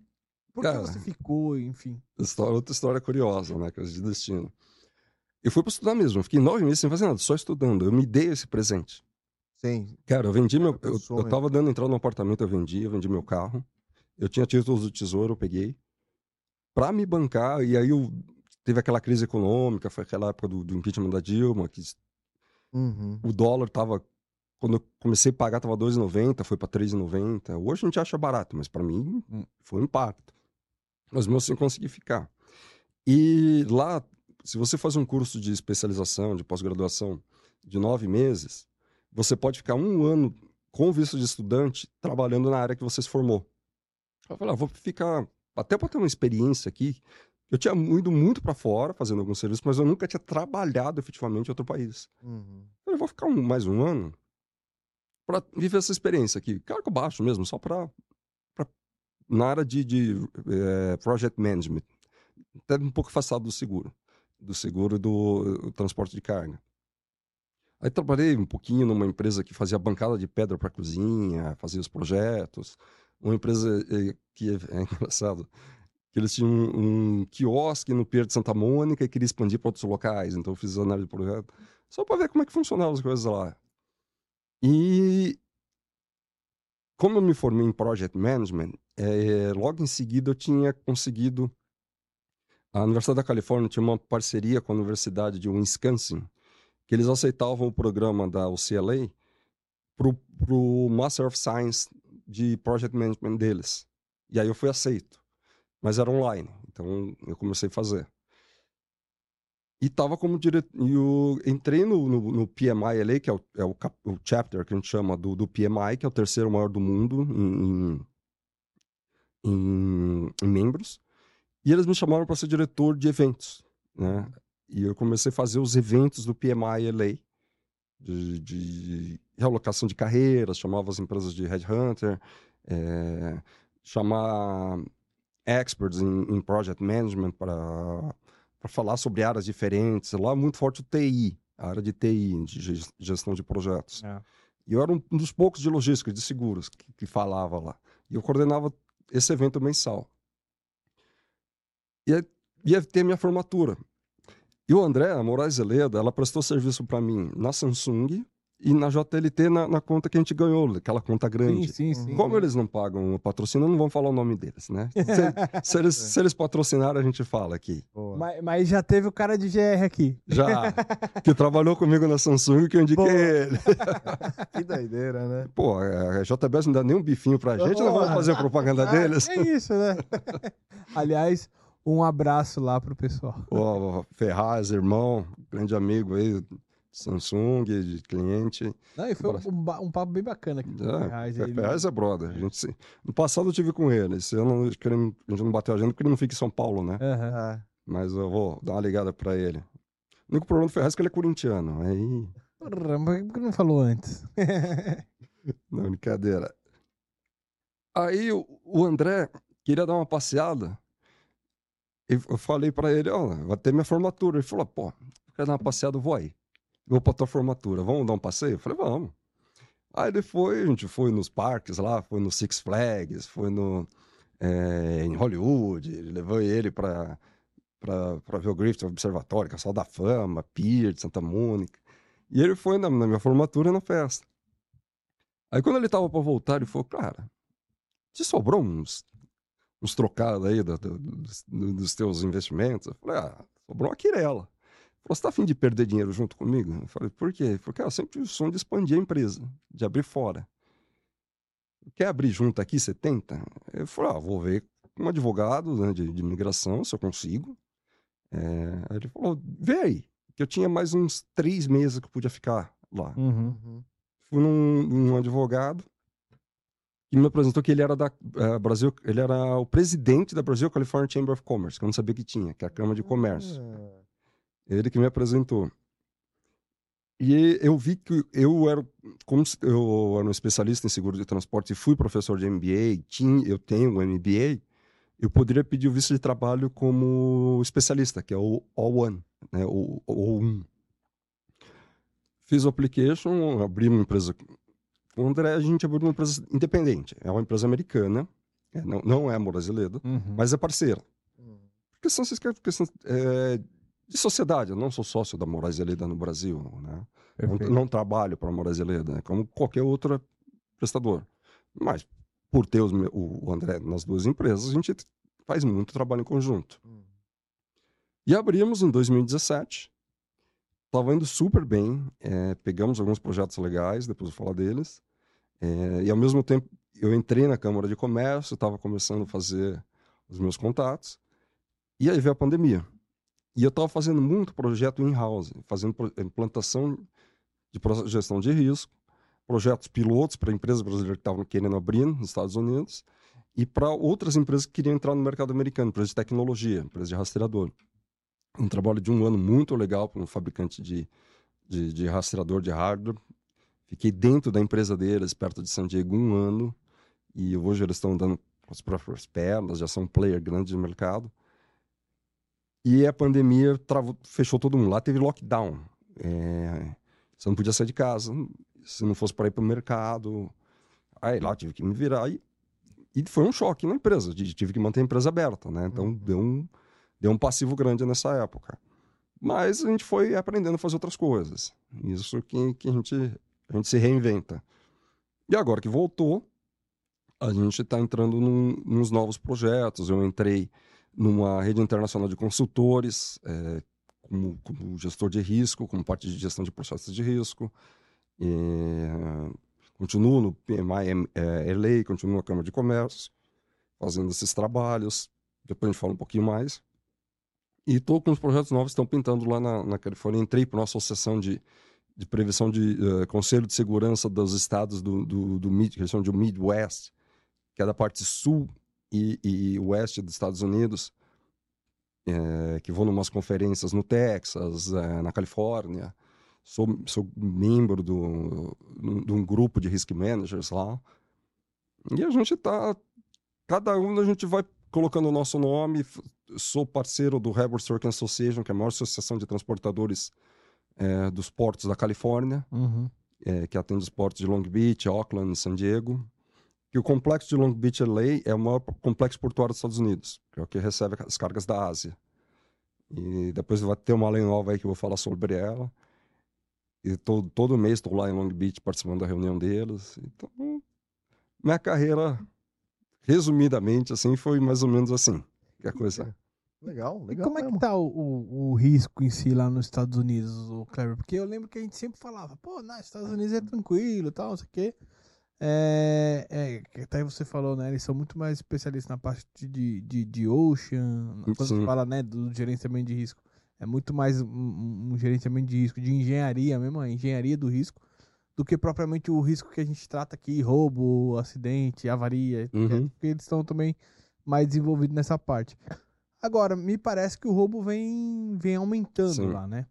Speaker 1: por Cara, que você ficou, enfim?
Speaker 3: História, outra história curiosa, né? Coisa de destino. Eu fui para estudar mesmo, eu fiquei nove meses sem fazer nada, só estudando. Eu me dei esse presente.
Speaker 2: Sim.
Speaker 3: Cara, eu vendi meu. Eu, eu tava dando entrada no apartamento, eu vendi, eu vendi meu carro. Eu tinha títulos do tesouro, eu peguei. Pra me bancar, e aí eu, teve aquela crise econômica, foi aquela época do, do impeachment da Dilma, que
Speaker 2: uhum.
Speaker 3: o dólar tava. Quando eu comecei a pagar, tava 2,90, foi pra 3,90. Hoje a gente acha barato, mas para mim hum. foi um impacto. Mas mesmo assim consegui ficar. E lá, se você faz um curso de especialização, de pós-graduação de nove meses, você pode ficar um ano com visto de estudante trabalhando na área que você se formou. Eu falei, ah, vou ficar, até para ter uma experiência aqui, eu tinha ido muito para fora fazendo alguns serviços, mas eu nunca tinha trabalhado efetivamente em outro país.
Speaker 2: Uhum.
Speaker 3: Eu vou ficar um, mais um ano para viver essa experiência aqui, cargo baixo mesmo, só para na área de, de é, project management, até um pouco afastado do seguro, do seguro do transporte de carga. Aí trabalhei um pouquinho numa empresa que fazia bancada de pedra para cozinha, fazia os projetos. Uma empresa eh, que é, é (laughs) engraçado, que eles tinham um, um quiosque no Pier de Santa Mônica e queria expandir para outros locais. Então eu fiz análise de projeto só para ver como é que funcionavam as coisas lá. E como eu me formei em Project Management, é, logo em seguida eu tinha conseguido. A Universidade da Califórnia tinha uma parceria com a Universidade de Wisconsin, que eles aceitavam o programa da UCLA para o Master of Science de Project Management deles. E aí eu fui aceito. Mas era online, então eu comecei a fazer. E tava como diretor. Eu entrei no, no, no, PMI LA, que é, o, é o, cap... o, chapter que a gente chama do, do PMI, que é o terceiro maior do mundo em, em, em membros. E eles me chamaram para ser diretor de eventos. Né? E eu comecei a fazer os eventos do PMI LA, de, de realocação de carreiras, chamava as empresas de headhunter, é, chamar experts em, em project management para falar sobre áreas diferentes. Lá muito forte o TI, a área de TI, de gestão de projetos. É. E eu era um dos poucos de logística, de seguros, que, que falava lá. E eu coordenava esse evento mensal. E aí, ia ter minha formatura. E o André, a Moraes Zeleda, ela prestou serviço para mim na Samsung e na JLT na, na, conta que a gente ganhou, aquela conta grande.
Speaker 1: Sim, sim, sim.
Speaker 3: Como eles não pagam o patrocínio, não vão falar o nome deles, né? Se, (laughs) se, eles, se eles patrocinarem, a gente fala aqui.
Speaker 1: Mas, mas, já teve o cara de GR aqui.
Speaker 3: Já. (laughs) que trabalhou comigo na Samsung que eu indiquei Boa. ele. (laughs)
Speaker 2: que doideira, né?
Speaker 3: Pô, a JBS não dá nem um bifinho pra gente, não vamos fazer a propaganda ah, deles.
Speaker 1: É isso, né? Aliás, um abraço lá pro pessoal.
Speaker 3: Ô, Ferraz, irmão, grande amigo aí. Samsung, de cliente.
Speaker 1: Não, e foi um, um papo bem bacana aqui com o
Speaker 3: É,
Speaker 1: Ferraz.
Speaker 3: Fe-
Speaker 1: ele-
Speaker 3: Ferraz é brother. A gente se- No passado eu tive com ele. Esse ano a gente não bateu a agenda porque ele não fica em São Paulo, né?
Speaker 2: Ah,
Speaker 3: Mas eu vou dar uma ligada pra ele. O único problema do Ferraz é que ele é corintiano. Aí,
Speaker 1: Porra, mas por que não falou antes? (laughs)
Speaker 3: não, brincadeira. Aí o, o André queria dar uma passeada. Eu falei pra ele, ó, vai ter minha formatura. Ele falou, pô, quer dar uma passeada, eu vou aí. Vou pra tua formatura, vamos dar um passeio? Eu falei, vamos. Aí ele foi, a gente foi nos parques lá, foi no Six Flags, foi no, eh, em Hollywood, levei ele pra, pra, pra ver o Griffith Observatório, Casal da Fama, Pier de Santa Mônica. E ele foi na, na minha formatura na festa. Aí quando ele tava pra voltar, ele falou, cara, te sobrou uns, uns trocados aí do- do- dos, dos teus investimentos? Eu falei, ah, sobrou uma quirela. Falou, você tá afim de perder dinheiro junto comigo? Eu falei, por quê? Cara, eu sempre tive o sonho de expandir a empresa, de abrir fora. Quer abrir junto aqui, você tenta? Eu falei, ah, vou ver com um advogado né, de, de imigração, se eu consigo. É, aí ele falou, vê aí, que eu tinha mais uns três meses que eu podia ficar lá
Speaker 1: Uhum.
Speaker 2: uhum.
Speaker 3: fui num, num advogado que me apresentou que ele era da eh, Brasil, ele era o presidente da Brasil California Chamber of Commerce, que eu não sabia que tinha, que é a Câmara de Comércio.
Speaker 2: Ah,
Speaker 3: Ele que me apresentou. E eu vi que eu era, como eu era um especialista em seguro de transporte e fui professor de MBA, tinha, eu tenho um MBA, eu poderia pedir o visto de trabalho como especialista, que é o O1, né, o O1. Fiz o application, abri uma empresa André, a gente abriu uma empresa independente. É uma empresa americana, é, não, não é brasileira,
Speaker 1: Uhum.
Speaker 3: mas é parceira.
Speaker 2: hum.
Speaker 3: Questão, questão é, de sociedade. Eu não sou sócio da Moraes Leda no Brasil, né? Não, não trabalho para a Moraes Leda, como qualquer outro prestador. Mas, por ter os o, André nas duas empresas, a gente faz muito trabalho em conjunto.
Speaker 2: Hum.
Speaker 3: E abrimos em 2017. Estava indo super bem. é, pegamos alguns projetos legais, depois vou falar deles. É, e ao mesmo tempo, eu entrei na Câmara de Comércio, estava começando a fazer os meus contatos. E aí veio a pandemia. E eu estava fazendo muito projeto in-house, fazendo pro- implantação de gestão de risco, projetos pilotos para empresas brasileiras que estavam querendo abrir nos Estados Unidos e para outras empresas que queriam entrar no mercado americano, empresas de tecnologia, empresas de rastreador. Um trabalho de um ano muito legal para um fabricante de, de, de rastreador de hardware. Fiquei dentro da empresa deles, perto de San Diego, um ano. E hoje eles estão dando as próprias pernas, já são um player grande de mercado. E a pandemia travou, fechou todo mundo. Lá teve lockdown. É, você não podia sair de casa. Se não fosse para ir para o mercado. Aí lá tive que me virar. E, e foi um choque na empresa. Tive que manter a empresa aberta, né? Então
Speaker 2: Uhum.
Speaker 3: deu, um, deu um passivo grande nessa época. Mas a gente foi aprendendo a fazer outras coisas. Isso que, que a, gente, a gente se reinventa. E agora que voltou, a gente está entrando num, nos novos projetos. Eu entrei numa rede internacional de consultores, eh, como, como gestor de risco, como parte de gestão de processos de risco. Eh, continuo no PMI em- eh, LA, continuo na Câmara de Comércio, fazendo esses trabalhos. Depois a gente fala um pouquinho mais. E estou com os projetos novos que estão pintando lá na, na Califórnia. Entrei para uma associação de, de prevenção de eh, Conselho de Segurança dos estados do, do, do Mid, que eles chamam de Midwest, que é da parte sul e, e oeste dos Estados Unidos, eh, que vou numas conferências no Texas, eh, na Califórnia. Sou, sou membro de um grupo de risk managers lá. E a gente está. Cada um a gente vai colocando o nosso nome. Sou parceiro do Harbor Trucking Association, que é a maior associação de transportadores eh, dos portos da Califórnia
Speaker 1: Uhum.
Speaker 3: é, que atende os portos de Long Beach, Auckland e San Diego. Que o complexo de Long Beach LA é o maior complexo portuário dos Estados Unidos, que é o que recebe as cargas da Ásia. E depois vai ter uma lei nova aí que eu vou falar sobre ela. E todo, todo mês estou lá em Long Beach participando da reunião deles. Então, minha carreira, resumidamente, assim, foi mais ou menos assim. Que a coisa.
Speaker 2: Legal,
Speaker 1: E
Speaker 2: legal.
Speaker 1: como é que
Speaker 2: mesmo.
Speaker 1: tá o, o, o risco em si lá nos Estados Unidos, o Kleber? Porque eu lembro que a gente sempre falava, pô, nos Estados Unidos é tranquilo e tal, não sei o quê. É, é, que até você falou, né? Eles são muito mais especialistas na parte de, de, de ocean. Quando
Speaker 3: Sim.
Speaker 1: você fala, né, do gerenciamento de risco. É muito mais um, um- um gerenciamento de risco, de engenharia mesmo, a engenharia do risco, do que propriamente o risco que a gente trata aqui, roubo, acidente, avaria,
Speaker 3: Uhum.
Speaker 1: porque eles estão também mais desenvolvidos nessa parte. Agora, me parece que o roubo vem, vem aumentando
Speaker 3: Sim.
Speaker 1: lá, né?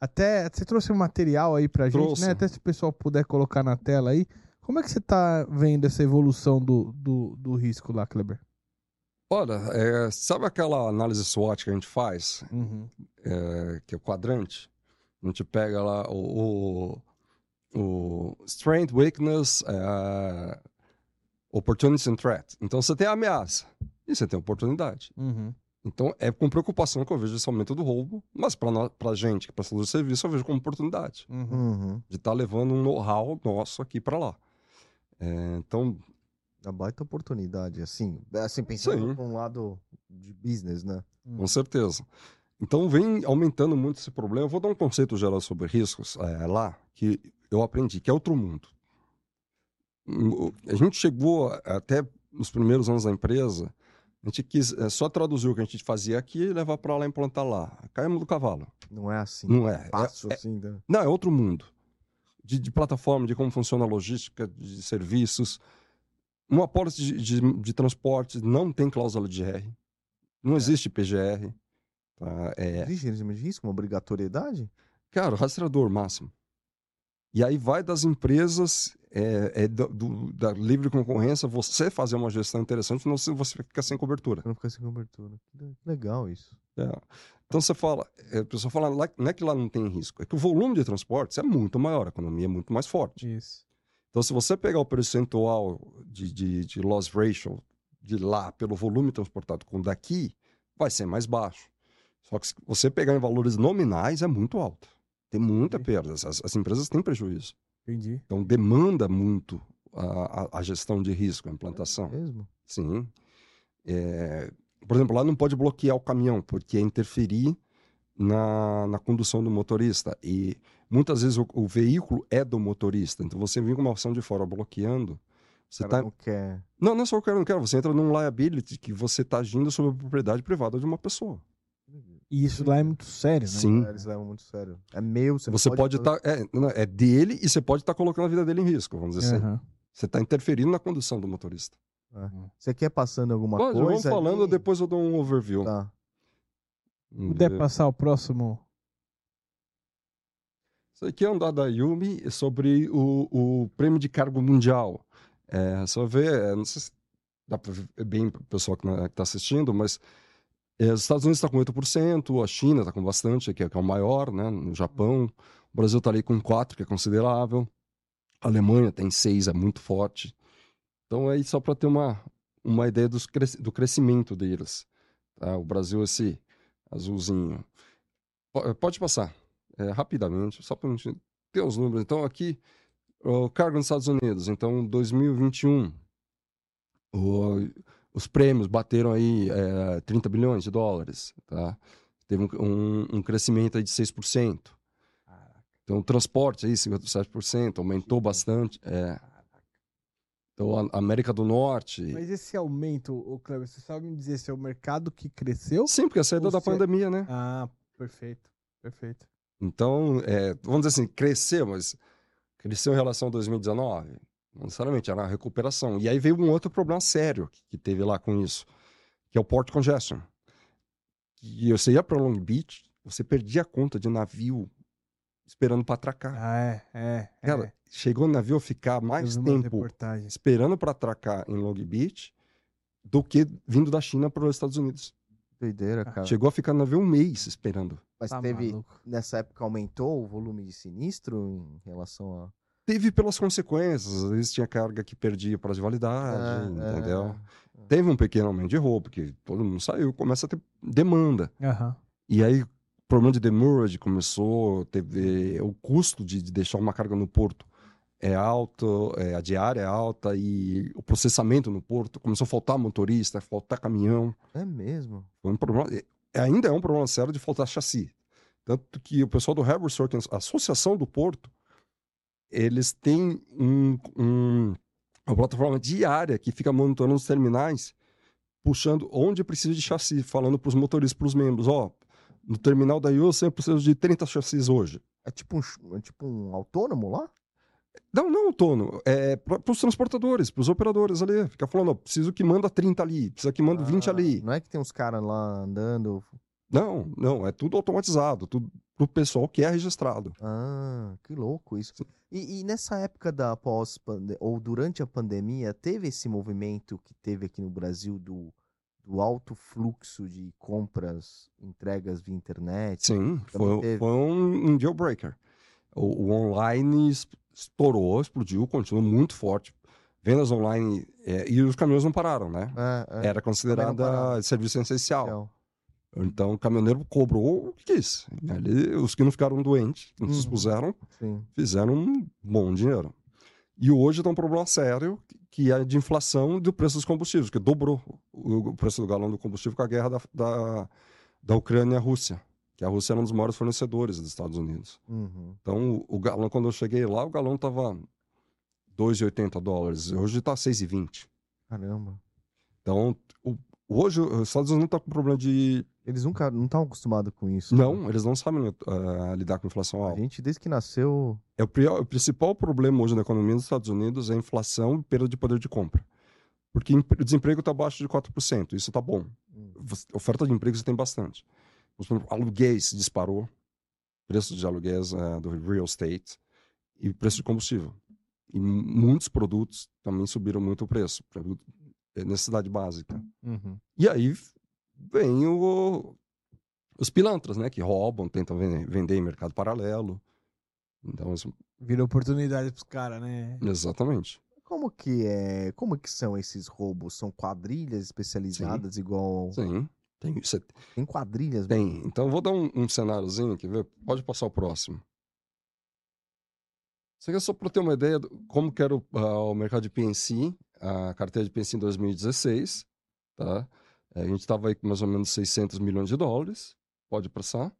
Speaker 1: Até você trouxe um material aí pra gente,
Speaker 3: Trouxe.
Speaker 1: né? Até se o pessoal puder colocar na tela aí. Como é que você tá vendo essa evolução do, do, do risco lá, Kleber?
Speaker 3: Olha, é, sabe aquela análise SWOT que a gente faz,
Speaker 1: Uhum.
Speaker 3: é, que é o quadrante? A gente pega lá o, o, o Strength, Weakness, é, Opportunity and Threat. Então você tem a ameaça e você tem a oportunidade.
Speaker 1: Uhum.
Speaker 3: Então é com preocupação que eu vejo esse aumento do roubo, mas para a gente que presta do serviço eu vejo como oportunidade
Speaker 1: Uhum.
Speaker 2: Uhum.
Speaker 3: de estar levando um know-how nosso aqui para lá. É, então,
Speaker 2: Uma baita oportunidade, assim. Assim, pensando
Speaker 3: Sim.
Speaker 2: por um lado de business, né?
Speaker 3: Com certeza. Então vem aumentando muito esse problema. Eu vou dar um conceito geral sobre riscos é, lá que eu aprendi, que é outro mundo. Hum, A gente chegou até nos primeiros anos da empresa, a gente quis é, só traduzir o que a gente fazia aqui e levar para lá e implantar lá. Caímos do cavalo.
Speaker 2: Não é assim.
Speaker 3: Não é.
Speaker 2: Fácil,
Speaker 3: É- é-
Speaker 2: assim, né?
Speaker 3: não, é outro mundo. De, de plataforma, de como funciona a logística, de serviços. Uma apólice de, de, de transporte não tem cláusula de R. Não existe PGR. Tá? É,
Speaker 2: Existe gerenciamento de risco, uma obrigatoriedade?
Speaker 3: Cara, rastreador máximo. E aí vai das empresas, é, é do- do- da livre concorrência, você fazer uma gestão interessante, senão você- fica sem cobertura.
Speaker 2: Não ficar sem cobertura. Legal isso.
Speaker 3: É. Então você fala, é, a pessoa fala, não é que lá não tem risco, é que o volume de transportes é muito maior, a economia é muito mais forte.
Speaker 1: Isso.
Speaker 3: Então se você pegar o percentual de, de, de loss ratio de lá pelo volume transportado com o daqui, vai ser mais baixo. Só que se você pegar em valores nominais, é muito alto. Tem muita
Speaker 1: Entendi.
Speaker 3: perda. As, as empresas têm prejuízo.
Speaker 1: Entendi.
Speaker 3: Então, demanda muito a, a- a gestão de risco, a implantação.
Speaker 2: Mesmo?
Speaker 3: Sim. É, por exemplo, lá não pode bloquear o caminhão, porque é interferir na, na condução do motorista. E muitas vezes o, o veículo é do motorista. Então, você vem com uma ação de fora bloqueando. Você tá...
Speaker 2: não quer.
Speaker 3: Não, não é só o cara não quer. Você entra num liability que você está agindo sobre a propriedade privada de uma pessoa.
Speaker 1: E isso lá é muito sério, né?
Speaker 3: Sim.
Speaker 2: É, Eles levam muito sério. É meu, você,
Speaker 3: Você pode
Speaker 2: fazer-
Speaker 3: estar. é, não, é dele e você pode estar colocando a vida dele em risco, vamos dizer assim.
Speaker 1: Aham.
Speaker 3: Você está interferindo na condução do motorista.
Speaker 2: Você quer passando alguma
Speaker 3: Pode,
Speaker 2: coisa?
Speaker 3: vamos falando,
Speaker 2: ali?
Speaker 3: depois eu dou um overview.
Speaker 2: Tá.
Speaker 1: Puder
Speaker 3: ver.
Speaker 1: passar o próximo.
Speaker 3: Isso aqui é um dado da Yumi sobre o, o prêmio de cargo mundial. É, só ver, é, não sei se dá para ver bem para o pessoal que está assistindo, mas é, os Estados Unidos está com 8%, a China está com bastante, que é, que é o maior, né? No Japão. O Brasil está ali com 4%, que é considerável. A Alemanha tem 6%, é muito forte. Então, aí só para ter uma, uma ideia dos do crescimento deles. tá? O Brasil, esse azulzinho. Po- Pode passar é, rapidamente, só para a gente ter os números. Então, aqui, o cargo nos Estados Unidos. Então, 2021, o- os prêmios bateram aí é, 30 bilhões de dólares. Tá? Teve um, um, crescimento aí de 6%. Então, o transporte aí, 57%, aumentou bastante. É. Então, a América do Norte.
Speaker 1: Mas esse aumento, o Cleber, você sabe me dizer se é o mercado que cresceu?
Speaker 3: Sim, porque a saída da
Speaker 1: é-
Speaker 3: pandemia, né?
Speaker 1: Ah, perfeito. Perfeito.
Speaker 3: Então, é, vamos dizer assim, cresceu, mas cresceu em relação a 2019? Não necessariamente, era uma recuperação. E aí veio um outro problema sério que, que teve lá com isso, que é o port congestion. E você ia para Long Beach, você perdia a conta de navio esperando para atracar.
Speaker 1: Ah, é, é.
Speaker 3: Cara,
Speaker 1: é.
Speaker 3: chegou o navio a ficar mais tempo esperando para atracar em Long Beach do que vindo da China para os Estados Unidos.
Speaker 2: Doideira, cara.
Speaker 3: Chegou a ficar no navio um mês esperando.
Speaker 2: Mas
Speaker 1: Tá
Speaker 2: teve.
Speaker 1: maluco.
Speaker 2: Nessa época aumentou o volume de sinistro em relação a.
Speaker 3: Teve pelas consequências, às vezes tinha carga que perdia prazo de validade,
Speaker 2: É,
Speaker 3: entendeu?
Speaker 2: é.
Speaker 3: Teve um pequeno aumento de roubo, porque todo mundo saiu, começa a ter demanda.
Speaker 1: Aham.
Speaker 3: E aí, o problema de demurrage começou, teve o custo de, de deixar uma carga no porto é alto, é, a diária é alta e o processamento no porto começou a faltar motorista, faltar caminhão.
Speaker 2: É mesmo.
Speaker 3: Foi um problema, é, ainda é um problema sério de faltar chassi. Tanto que o pessoal do Harbour Circus, a Associação do Porto, eles têm um, um- uma plataforma diária que fica monitorando os terminais, puxando onde precisa de chassi, falando para os motoristas, para os membros, ó, No terminal da Houston eu preciso de 30 chassis hoje.
Speaker 2: É tipo um, é tipo um autônomo lá?
Speaker 3: Não, não autônomo. É para os transportadores, para os operadores ali. Fica falando, ó, preciso que manda 30 ali, precisa que manda 20
Speaker 2: Ah,
Speaker 3: ali.
Speaker 2: Não é que tem uns caras lá andando.
Speaker 3: Não, não, é tudo automatizado, tudo pro pessoal que é registrado.
Speaker 2: Ah, que louco isso. E, e nessa época da pós ou durante a pandemia, teve esse movimento que teve aqui no Brasil do, do alto fluxo de compras, entregas via internet?
Speaker 3: Sim, foi, foi um, um deal breaker. O, o online es- estourou, explodiu, continuou muito forte. Vendas online, é, e os caminhões não pararam, né?
Speaker 2: É, é,
Speaker 3: Era considerada serviço essencial.
Speaker 2: legal.
Speaker 3: Então o caminhoneiro cobrou o que quis. Ali, os que não ficaram doentes, não se
Speaker 2: Uhum.
Speaker 3: expuseram,
Speaker 2: Sim.
Speaker 3: fizeram um bom dinheiro. E hoje tem um problema sério, que é de inflação do preço dos combustíveis, que dobrou o preço do galão do combustível com a guerra da, da, da Ucrânia e a Rússia. Que a Rússia era um dos maiores fornecedores dos Estados Unidos.
Speaker 2: Uhum.
Speaker 3: Então, o galão, quando eu cheguei lá, o galão estava 2,80 dólares. Hoje está 6,20.
Speaker 2: Caramba.
Speaker 3: Então, o- hoje os Estados Unidos não está com problema de.
Speaker 2: Eles nunca não estavam acostumados com isso.
Speaker 3: Não, eles não sabem eh, lidar com inflação
Speaker 2: A
Speaker 3: alta.
Speaker 2: gente, desde que nasceu.
Speaker 3: É o, o principal problema hoje na economia dos Estados Unidos é a inflação e perda de poder de compra. Porque o desemprego está abaixo de 4%. Isso está bom.
Speaker 2: Hum.
Speaker 3: Oferta de emprego você tem bastante. Por exemplo, aluguéis disparou. Preço de aluguéis eh, do real estate. E preço de combustível. E mu- muitos produtos também subiram muito o preço. Necessidade básica.
Speaker 2: Uhum.
Speaker 3: E aí vem o- os pilantras, né? Que roubam, tentam vender, vender em mercado paralelo. Então, isso-
Speaker 1: Vira oportunidade pros caras, né?
Speaker 3: exatamente.
Speaker 2: Como que é? Como que são esses roubos? São quadrilhas especializadas igual
Speaker 3: Sim. Tem, você
Speaker 2: tem quadrilhas?
Speaker 3: tem. Então, eu vou dar um, um cenáriozinho aqui, ver? Pode passar o próximo. Isso aqui é só para ter uma ideia de como que era o, ah, o mercado de PNC, a carteira de PNC em 2016. Tá? A gente estava aí com mais ou menos 600 milhões de dólares. Pode passar.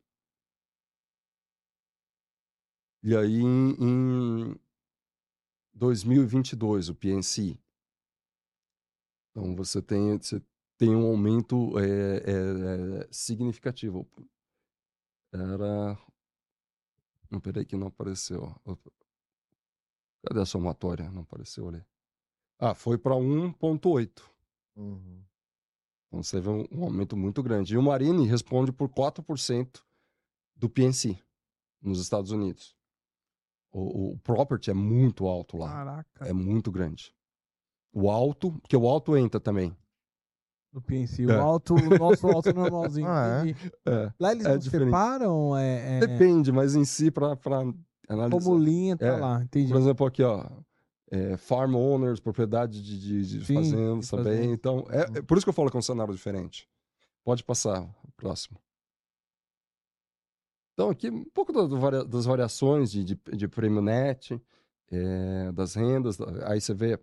Speaker 3: E aí, em, em 2022, o PNC. Então, você tem, você tem um aumento é, é, é, significativo. Era. Não, peraí, que não apareceu. Cadê a somatória? Não apareceu ali. Ah, foi para 1,8.
Speaker 2: Uhum.
Speaker 3: Então você vê um, um aumento muito grande. E o Marine responde por 4% do PNC nos Estados Unidos. O, o property é muito alto lá.
Speaker 1: Caraca.
Speaker 3: É muito grande. O alto, porque o alto entra também.
Speaker 1: Do PNC.
Speaker 3: É.
Speaker 1: O alto, o nosso alto normalzinho. (laughs)
Speaker 2: Ah, é?
Speaker 3: É,
Speaker 1: Lá eles
Speaker 3: É
Speaker 1: separam é, é,
Speaker 3: Depende, mas em si, para analisar.
Speaker 1: como linha, tá
Speaker 3: É.
Speaker 1: lá. Entendi.
Speaker 3: Por exemplo, aqui, ó. É, farm owners, propriedade de, de, de
Speaker 1: Sim,
Speaker 3: fazendas também. Então, é, é por isso que eu falo que é um cenário diferente. Pode passar, próximo. Então, aqui, um pouco do varia- das variações de, de, de prêmio net, é, das rendas. da- Aí você vê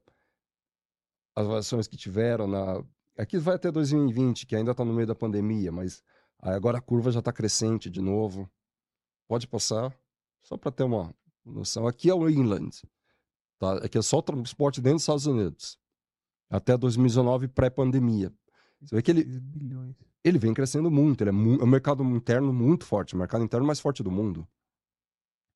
Speaker 3: as variações que tiveram na. Aqui vai até 2020, que ainda está no meio da pandemia, mas agora a curva já está crescente de novo. Pode passar, só para ter uma noção. Aqui é o inland. Tá? Aqui é só transporte dentro dos Estados Unidos. Até 2019, pré-pandemia. Você vê que ele,
Speaker 1: 6 bilhões.
Speaker 3: ele vem crescendo muito. Ele é, mu- é um mercado interno muito forte. O mercado interno mais forte do mundo.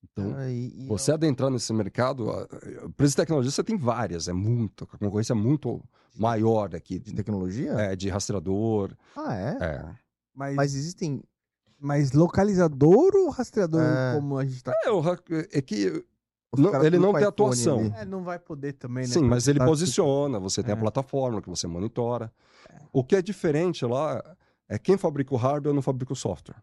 Speaker 3: Então,
Speaker 2: Ah, e- e
Speaker 3: você adentrar nesse mercado, a- a empresa de tecnologia você tem várias, é muito, a concorrência é muito maior aqui.
Speaker 2: de tecnologia?
Speaker 3: É, de rastreador.
Speaker 2: Ah, é?
Speaker 3: É.
Speaker 1: Mas,
Speaker 2: Mas existem.
Speaker 1: mas localizador ou rastreador,
Speaker 2: É.
Speaker 1: como a gente tá...
Speaker 3: É, o é que Não, ele não tem atuação.
Speaker 1: É, não vai poder também, né?
Speaker 3: Sim, mas ele
Speaker 1: Tá-
Speaker 3: posiciona, você tem a
Speaker 1: É.
Speaker 3: plataforma que você monitora. O que é diferente lá é quem fabrica o hardware não fabrica o software.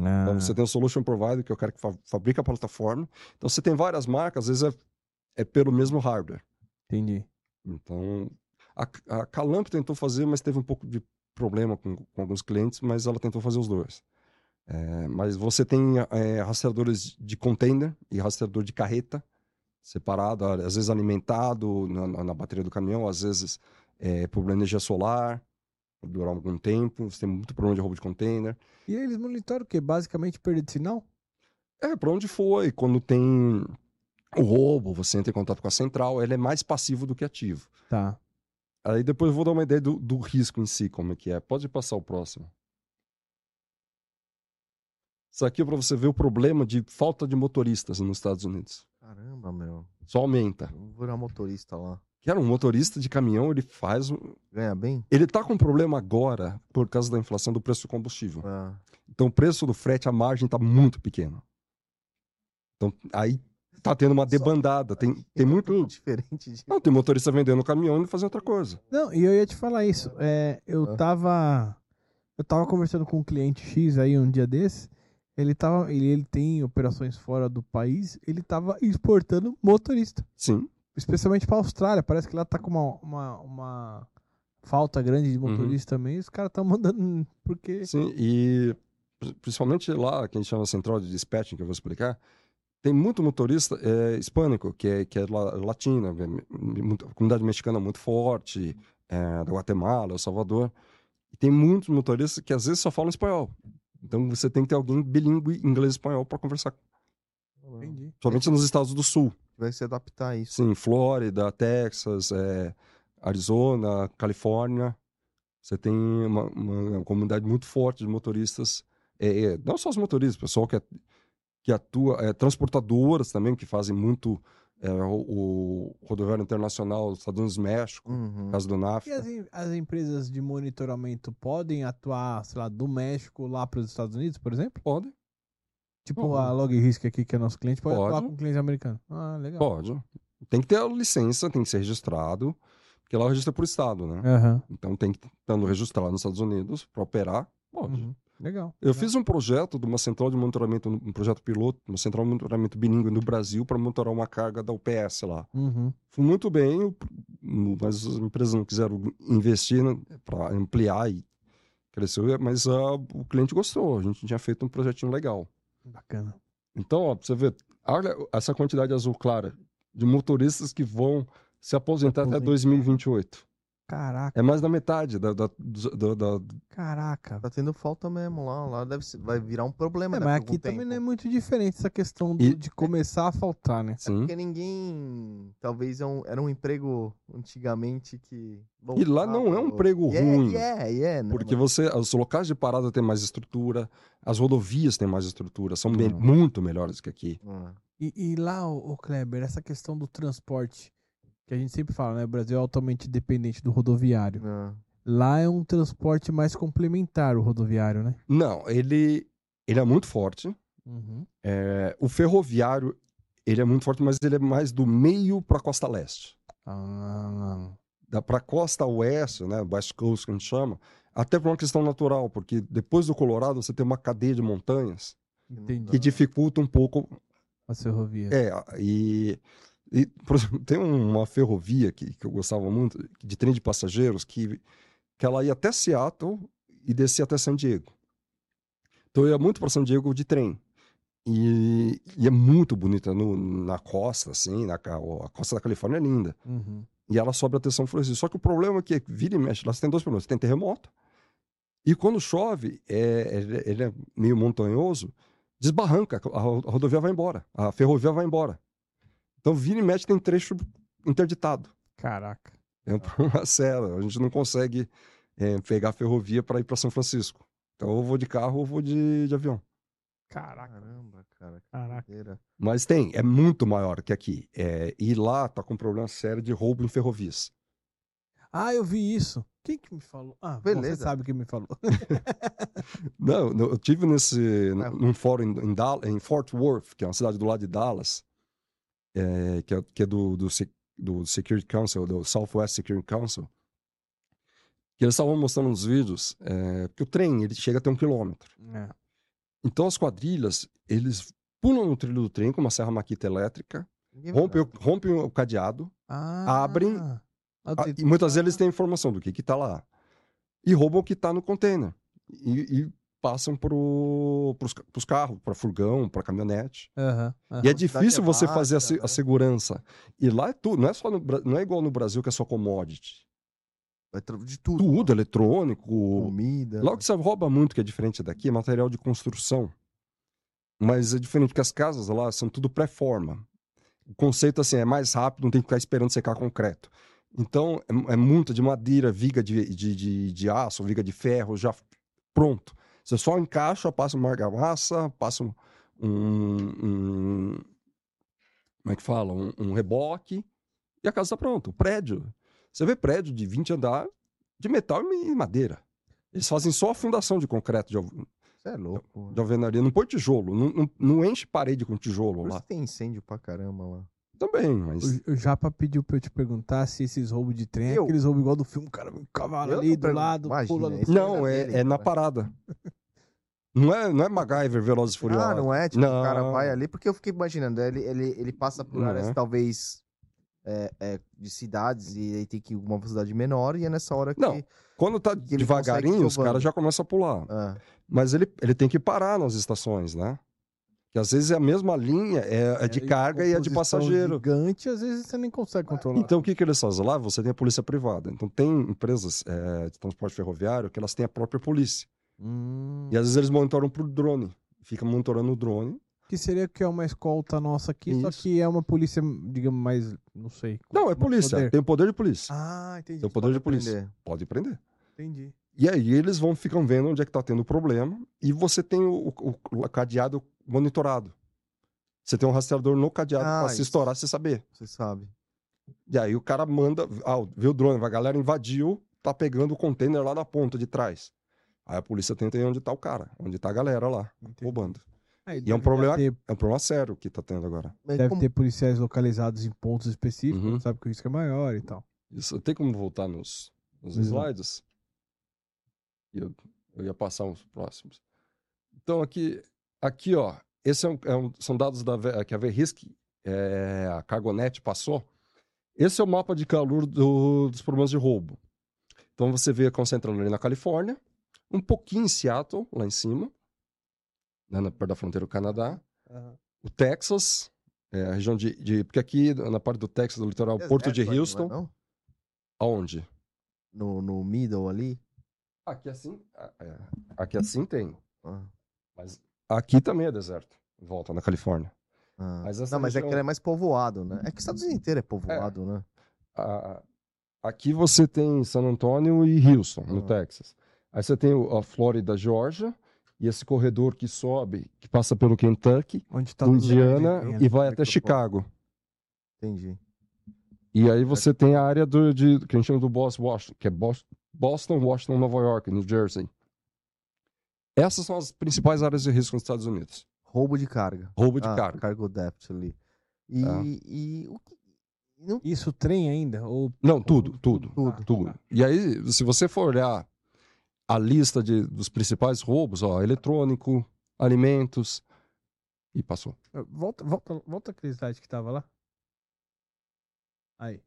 Speaker 1: Ah,
Speaker 3: Então você tem o solution provider, que é o cara que fa- fabrica a plataforma. Então você tem várias marcas, às vezes é, é pelo mesmo hardware.
Speaker 1: entendi.
Speaker 3: Então a, a Calamp tentou fazer, mas teve um pouco de problema com, com alguns clientes, mas ela tentou fazer os dois. É, mas você tem é, rastreadores de container e rastreador de carreta separado, às vezes alimentado na, na- bateria do caminhão, às vezes é, por energia solar, durar algum tempo. Você tem muito problema de roubo de container.
Speaker 1: E eles monitoram o quê? Basicamente perda de sinal?
Speaker 3: É, para onde foi? Quando tem o roubo, você entra em contato com a central, ele é mais passivo do que ativo.
Speaker 1: Tá.
Speaker 3: Aí depois eu vou dar uma ideia do, do risco em si, como é que é. Pode passar o próximo. Isso aqui é para você ver o problema de falta de motoristas nos Estados Unidos.
Speaker 2: Caramba, meu.
Speaker 3: Só aumenta.
Speaker 2: Vou virar motorista lá.
Speaker 3: Quero um motorista de caminhão, ele faz. um-
Speaker 2: Ganha bem?
Speaker 3: Ele tá com problema agora por causa da inflação do preço do combustível.
Speaker 2: Ah,
Speaker 3: Então o preço do frete, a margem tá muito pequena. Então aí tá tendo uma debandada. Tem, tem muito.
Speaker 2: diferente de.
Speaker 3: Não, tem motorista vendendo caminhão e fazendo outra coisa.
Speaker 1: Não, e eu ia te falar isso. É, eu
Speaker 2: Ah.
Speaker 1: tava. Eu tava conversando com um cliente X aí um dia desses. Ele tava. Ele, ele tem operações fora do país. Ele tava exportando motorista.
Speaker 3: Sim.
Speaker 1: Especialmente pra Austrália. Parece que lá tá com uma, uma, uma falta grande de motorista também. Os caras estão mandando. (laughs) Porque.
Speaker 3: Sim, e pri- principalmente lá, que a gente chama central de dispatching, que eu vou explicar, tem muito motorista é, hispânico, que é, que é la- latino, é a comunidade mexicana é muito forte, é, da Guatemala, El Salvador. E tem muitos motoristas que às vezes só falam espanhol. Então você tem que ter alguém bilíngue inglês e espanhol para conversar,
Speaker 1: Entendi.
Speaker 3: somente nos estados do sul.
Speaker 2: Vai se adaptar a isso.
Speaker 3: Sim, Flórida, Texas, é, Arizona, Califórnia. Você tem uma, uma comunidade muito forte de motoristas. É, é, não só os motoristas, pessoal que, que atua, é, transportadoras também, que fazem muito é, o, o rodoviário internacional dos Estados Unidos e México,
Speaker 2: Uhum.
Speaker 3: caso do
Speaker 1: E
Speaker 3: NAFTA.
Speaker 1: as, em- as empresas de monitoramento podem atuar, sei lá, do México lá para os Estados Unidos, por exemplo?
Speaker 3: Pode,
Speaker 1: Tipo
Speaker 3: Pode.
Speaker 1: a LogRisk aqui, que é nosso cliente, pode,
Speaker 3: Pode.
Speaker 1: atuar com clientes americanos. Ah, legal.
Speaker 3: pode. Tem que ter a licença, tem que ser registrado, porque lá registra por estado, né?
Speaker 1: Aham.
Speaker 3: Então tem que estando registrado nos Estados Unidos para operar, pode.
Speaker 1: Legal.
Speaker 3: Eu fiz um projeto de uma central de monitoramento, um projeto piloto, uma central de monitoramento bilíngue no Brasil para monitorar uma carga da UPS lá.
Speaker 1: Uhum.
Speaker 3: Fui muito bem, mas as empresas não quiseram investir para ampliar e cresceu, mas ah, o cliente gostou. A gente tinha feito um projetinho legal.
Speaker 1: Bacana.
Speaker 3: Então, ó, você ver, olha essa quantidade azul clara de motoristas que vão se aposentar até
Speaker 1: Aposentar.
Speaker 3: 2028.
Speaker 1: Caraca,
Speaker 3: É mais da metade da, da, da- da-
Speaker 1: caraca.
Speaker 2: Tá tendo falta mesmo lá. Lá deve ser- vai virar um problema.
Speaker 1: É,
Speaker 2: daqui
Speaker 1: mas
Speaker 2: algum
Speaker 1: aqui também
Speaker 2: tempo.
Speaker 1: não é muito diferente essa questão do-
Speaker 3: E-
Speaker 1: de começar a faltar, né?
Speaker 3: sim.
Speaker 2: Porque ninguém. Talvez é um- era um emprego antigamente que.
Speaker 3: E lá não é um emprego
Speaker 2: ou-
Speaker 3: ruim.
Speaker 2: É, é, é.
Speaker 3: Porque
Speaker 2: mas...
Speaker 3: você, os locais de parada têm mais estrutura, as rodovias têm mais estrutura, são
Speaker 2: Uhum.
Speaker 3: muito melhores que aqui.
Speaker 2: Ah,
Speaker 1: E, e lá, o Kleber, essa questão do transporte, que a gente sempre fala, né? O Brasil é altamente dependente do rodoviário.
Speaker 2: ah.
Speaker 1: Lá é um transporte mais complementar, o rodoviário, né?
Speaker 3: Não, ele, ele é muito forte.
Speaker 1: Uhum.
Speaker 3: É, o ferroviário, ele é muito forte, mas ele é mais do meio para a costa leste.
Speaker 1: Ah,
Speaker 3: Da para a costa oeste, né, West Coast que a gente chama, até por uma questão natural, porque depois do Colorado você tem uma cadeia de montanhas
Speaker 1: entendi.
Speaker 3: que dificulta um pouco
Speaker 1: A ferrovia.
Speaker 3: É, e, e, por exemplo, (laughs) tem uma ferrovia que, que eu gostava muito, de trem de passageiros, que, que ela ia até Seattle e descia até San Diego. Então eu ia muito para San Diego de trem. E, e é muito bonita no- na costa, assim, na, a costa da Califórnia é linda.
Speaker 1: Uhum.
Speaker 3: E ela sobe até São Francisco. Só que o problema é que vira e mexe, lá você tem dois problemas. Você tem terremoto, e quando chove, é, ele, ele é meio montanhoso, desbarranca, a rodovia vai embora, a ferrovia vai embora. Então vira e mexe tem trecho interditado.
Speaker 1: Caraca.
Speaker 3: É um (laughs) problema sério. A gente não consegue é, pegar a ferrovia para ir para São Francisco. Então ou eu vou de carro ou vou de, de avião.
Speaker 1: Caraca.
Speaker 2: Caramba, cara.
Speaker 1: Caraca.
Speaker 3: Mas tem, é muito maior que aqui. É, e lá tá com problema sério de roubo em ferrovias.
Speaker 1: Ah, eu vi isso. Quem que me falou? Ah,
Speaker 2: Beleza.
Speaker 1: você sabe quem me falou. (laughs)
Speaker 3: Não, eu tive nesse num fórum em, em, Dal- em Fort Worth, que é uma cidade do lado de Dallas, é, que é, que é do, do, do Security Council, do Southwest Security Council, que eles estavam mostrando nos vídeos é, que o trem ele chega até um quilômetro.
Speaker 1: É.
Speaker 3: Então as quadrilhas eles pulam no trilho do trem com uma serra maquita elétrica, rompem, o- rompem o cadeado
Speaker 1: Ah,
Speaker 3: Abrem,
Speaker 1: Ah, tem-
Speaker 3: e muitas vezes eles têm informação do que que tá lá. E roubam o que tá no container. E, e passam pro, pros, pros carros, para furgão, para caminhonete.
Speaker 1: Aham, aham.
Speaker 3: E é difícil
Speaker 2: é
Speaker 3: você fazer a, se- a segurança. E lá é tudo, não é só no não é igual no Brasil que é só commodity.
Speaker 2: Tra- de tudo.
Speaker 3: Tudo eletrônico.
Speaker 2: Comida.
Speaker 3: Lá o que você rouba muito que é diferente daqui é material de construção. Mas é diferente porque as casas lá são tudo pré-forma. O conceito assim é mais rápido, não tem que ficar esperando secar concreto. Então é, é muito de madeira, viga de, de, de, de aço, viga de ferro, já pronto. Você só encaixa, passa uma argamassa, passa um, um, um- como é que fala? Um, um reboque e a casa está pronta. O prédio. Você vê prédio de 20 andares de metal e madeira. Eles fazem só a fundação de concreto de,
Speaker 2: Você é louco.
Speaker 3: de alvenaria, não põe tijolo, não, não, não enche parede com tijolo
Speaker 2: Por
Speaker 3: lá.
Speaker 2: tem incêndio pra caramba lá.
Speaker 3: Também, mas.
Speaker 1: O, o Japa pediu pra eu te perguntar se esses roubos de trem é
Speaker 2: Eu?
Speaker 1: aqueles roubos igual do filme, o cara vem com o cavalo
Speaker 2: Eu
Speaker 1: ali do lado,
Speaker 2: Imagina,
Speaker 1: pula no...
Speaker 3: Não, é,
Speaker 2: dele,
Speaker 3: é na parada. Não é, não é MacGyver, Velozes e Furiosos.
Speaker 2: Ah, não é? Tipo, o cara
Speaker 3: Não.
Speaker 2: vai ali, porque eu fiquei imaginando, ele, ele, ele passa por
Speaker 3: Não
Speaker 2: áreas
Speaker 3: é.
Speaker 2: talvez é, é, de cidades e aí tem que ir uma velocidade menor e é nessa hora que.
Speaker 3: Não. Quando tá devagarinho, os caras já começam a pular.
Speaker 2: Ah,
Speaker 3: Mas ele, ele tem que parar nas estações, né? Que às vezes é a mesma linha, é, é de carga e é de passageiro.
Speaker 1: gigante, às vezes você nem consegue controlar.
Speaker 3: Então o que, que eles fazem? Lá você tem a polícia privada. Então tem empresas é, de transporte ferroviário que elas têm a própria polícia.
Speaker 2: Hum,
Speaker 3: E às vezes eles monitoram por drone. Fica monitorando o drone.
Speaker 1: Que seria que é uma escolta nossa aqui, só
Speaker 3: Isso.
Speaker 1: que é uma polícia, digamos, mais, não sei.
Speaker 3: Não, é polícia.
Speaker 1: poder.
Speaker 3: Tem o poder de polícia.
Speaker 1: Ah, entendi.
Speaker 3: Tem o poder de polícia.
Speaker 2: aprender.
Speaker 3: Pode prender.
Speaker 1: Entendi.
Speaker 3: E aí eles vão ficam vendo onde é que tá tendo problema e você tem o, o- o cadeado monitorado. Você tem um rastreador no cadeado
Speaker 2: Ah,
Speaker 3: pra se estourar, você saber.
Speaker 2: Você sabe.
Speaker 3: E aí o cara manda, ah, vê o drone, a galera invadiu, tá pegando o container lá na ponta de trás. Aí a polícia tenta ir onde tá o cara, onde tá a galera lá,
Speaker 1: entendi.
Speaker 3: roubando.
Speaker 1: Aí
Speaker 3: E é um problema-
Speaker 1: Ter,
Speaker 3: É um problema sério que tá tendo agora.
Speaker 2: Mas
Speaker 1: deve
Speaker 2: como-
Speaker 1: ter policiais localizados em pontos específicos,
Speaker 3: Uhum.
Speaker 1: sabe que o risco é maior e tal.
Speaker 3: Isso, tem como voltar nos, nos
Speaker 1: Exato.
Speaker 3: slides? Eu, eu ia passar uns próximos. Então aqui, aqui ó, esse é um- é um- são dados da, que a Verisk, é, a Cargonet passou. Esse é o mapa de calor do- dos problemas de roubo. Então você vê concentrando ali na Califórnia, um pouquinho em Seattle, lá em cima, né, na, perto da fronteira do Canadá. O Texas, é, a região de, de- Porque aqui, na parte do Texas, do litoral, Porto de
Speaker 2: ali,
Speaker 3: Houston.
Speaker 2: não é não?
Speaker 3: Aonde?
Speaker 2: No, no middle ali.
Speaker 3: Aqui assim, é, aqui assim tem,
Speaker 2: Ah,
Speaker 3: mas aqui também é deserto, em volta na Califórnia.
Speaker 2: ah.
Speaker 3: Mas
Speaker 2: não, mas é
Speaker 3: região-
Speaker 2: que ele é mais povoado, né? É que os Estados Unidos inteiro é povoado, né?
Speaker 3: Ah, aqui você tem San Antônio e Houston, no
Speaker 2: Ah.
Speaker 3: Texas. Aí você tem a Flórida, Georgia, e esse corredor que sobe, que passa pelo Kentucky,
Speaker 1: Onde tá tudo
Speaker 3: Indiana e vai
Speaker 2: né,
Speaker 3: até Chicago.
Speaker 2: Entendi.
Speaker 3: E aí você tem a área do, de, que a gente chama do Boston, Washington, que é Bos- Boston, Washington, Nova York, New Jersey. Essas são as principais áreas de risco nos Estados Unidos.
Speaker 2: Roubo de carga.
Speaker 3: Roubo de
Speaker 2: ah,
Speaker 3: carga.
Speaker 2: Cargo depth ali. E,
Speaker 3: Tá.
Speaker 2: e o que. Não,
Speaker 1: Isso trem ainda? Ou
Speaker 3: Não, tudo, tudo,
Speaker 2: Tudo.
Speaker 3: tudo. E aí, se você for olhar a lista de, dos principais roubos, ó, eletrônico, alimentos, e passou.
Speaker 1: Volta, volta, volta aquele slide que tava lá. Aí.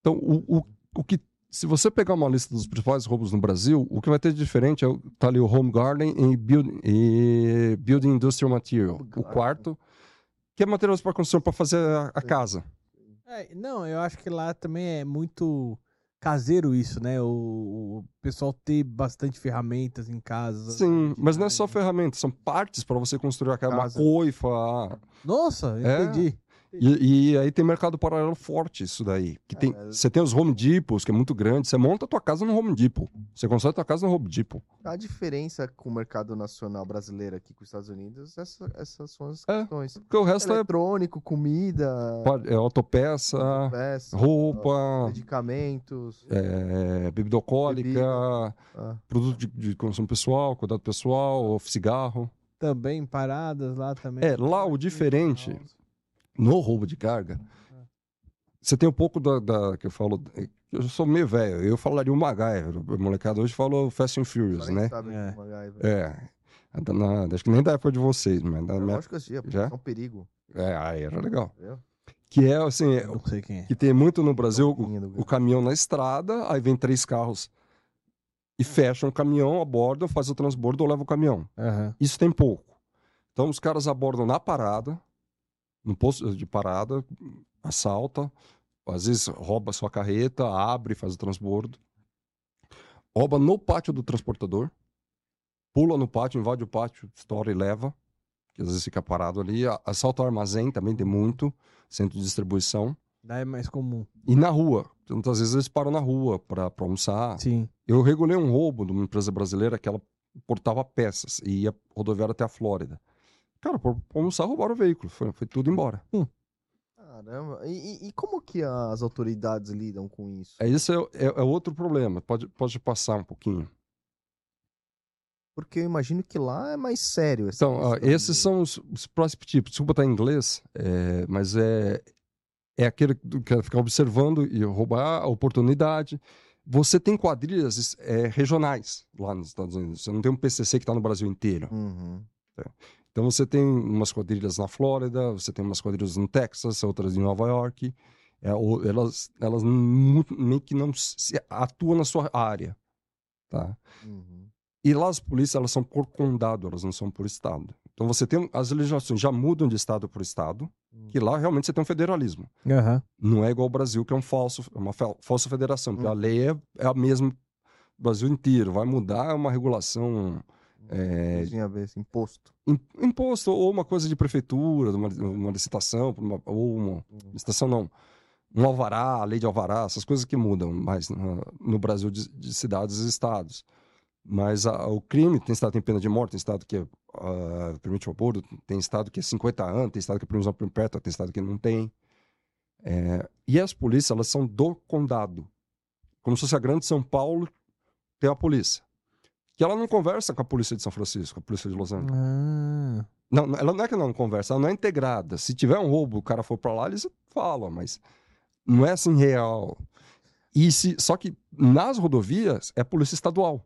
Speaker 3: Então, o, o, o que, se você pegar uma lista dos principais roubos no Brasil, o que vai ter de diferente é o- tá ali o Home Garden e Building, e building Industrial Material, o quarto, que é materiais para construção para fazer a, a casa.
Speaker 1: É, não, eu acho que lá também é muito caseiro isso, né? O, o pessoal ter bastante ferramentas em casa.
Speaker 3: Sim, mas não é só
Speaker 1: ferramenta.
Speaker 3: ferramatas, são partes para você construir aquela
Speaker 2: Casa.
Speaker 3: coifa,
Speaker 1: Nossa,
Speaker 3: É. E, e aí tem mercado paralelo forte isso daí. Que tem,
Speaker 2: É.
Speaker 3: você tem os Home Depots, que é muito grande. Você monta a tua casa no Home Depot. Você constrói a tua casa no Home Depot.
Speaker 2: a diferença com o mercado nacional brasileiro aqui com os Estados Unidos, essa- essas são as
Speaker 3: É.
Speaker 2: questões.
Speaker 3: Porque o resto é,
Speaker 2: Eletrônico, comida,
Speaker 3: é autopeça,
Speaker 2: peça,
Speaker 3: roupa,
Speaker 2: medicamentos.
Speaker 3: é, bebida alcoólica,
Speaker 2: ah.
Speaker 3: produto de, de consumo pessoal, cuidado pessoal, cigarro.
Speaker 1: Também paradas lá também.
Speaker 3: É, lá o diferente- No roubo de carga, você tem um pouco da, da- que eu falo. Eu sou meio velho, eu falaria o MacGyver. O molecada hoje falou Fast and Furious, né?
Speaker 2: sabe
Speaker 1: É.
Speaker 2: MacGyver.
Speaker 3: É. Da- na- acho que nem da época de vocês, mas da
Speaker 2: É,
Speaker 3: minha.
Speaker 2: Lógico que eu pô,
Speaker 3: Já?
Speaker 2: é um perigo.
Speaker 3: É, aí era legal.
Speaker 2: Entendeu?
Speaker 3: Que é assim,
Speaker 1: Eu Não sei quem é.
Speaker 3: que tem muito no Brasil o, o caminhão na estrada, aí vem três carros e fecham o caminhão, abordam, faz o transbordo ou leva o caminhão.
Speaker 1: Aham.
Speaker 3: Isso tem pouco. Então os caras abordam na parada, no posto de parada, assalta, às vezes rouba sua carreta, abre, faz o transbordo. Rouba no pátio do transportador, pula no pátio, invade o pátio, estoura e leva, que às vezes fica parado ali. Assalta o armazém, também tem muito, centro de distribuição.
Speaker 1: Daí é mais comum.
Speaker 3: E na rua. Muitas vezes eles param na rua para almoçar.
Speaker 1: Sim.
Speaker 3: Eu regulei um roubo de uma empresa brasileira que ela portava peças e ia rodoviária até a Flórida. Cara, por almoçar, roubaram o veículo. Foi, foi tudo embora.
Speaker 2: Caramba. E, e- como que as autoridades lidam com isso?
Speaker 3: É, Esse é, é, é outro problema. Pode, pode passar um pouquinho.
Speaker 2: Porque eu imagino que lá é mais sério.
Speaker 3: Então, ó, esses
Speaker 2: de-
Speaker 3: são os, os próximos tipos. Desculpa botar em inglês, é, mas é, é aquele que quer ficar observando e roubar a oportunidade. Você tem quadrilhas é, regionais lá nos Estados Unidos. Você não tem um PCC que está no Brasil inteiro.
Speaker 2: Uhum.
Speaker 3: Então você tem umas quadrilhas na Flórida, você tem umas quadrilhas no Texas, outras em Nova York. É, elas elas meio que não se, atuam na sua área. Tá?
Speaker 2: Uhum.
Speaker 3: E lá as polícias elas são por condado, elas não são por estado. Então você tem as legislações já mudam de estado por estado, que lá realmente você tem um federalismo.
Speaker 1: Aham.
Speaker 3: Não é igual ao Brasil que é um falso, é uma fa- falsa federação, porque a lei é, é a mesma Brasil inteiro. Vai mudar uma regulação é,
Speaker 2: Tinha a ver, esse imposto.
Speaker 3: im- imposto ou uma coisa de prefeitura, uma, uma licitação, uma- ou uma licitação não, um alvará, a lei de alvará, essas coisas que mudam mais no, no Brasil de, de cidades e estados. Mas a- o crime tem estado que tem pena de morte, tem estado que ah, permite o aborto, tem estado que é 50 anos, tem estado que é prisão perpétua, tem estado que não tem. É, e as polícias, elas são do condado. Como se fosse a grande São Paulo tem a polícia. Que ela não conversa com a polícia de São Francisco, com a polícia de Los Angeles.
Speaker 1: Ah.
Speaker 3: Não, ela não é que não conversa, ela não é integrada. Se tiver um roubo, o cara for pra lá, eles falam, mas não é assim real. E se, só que nas rodovias é polícia estadual.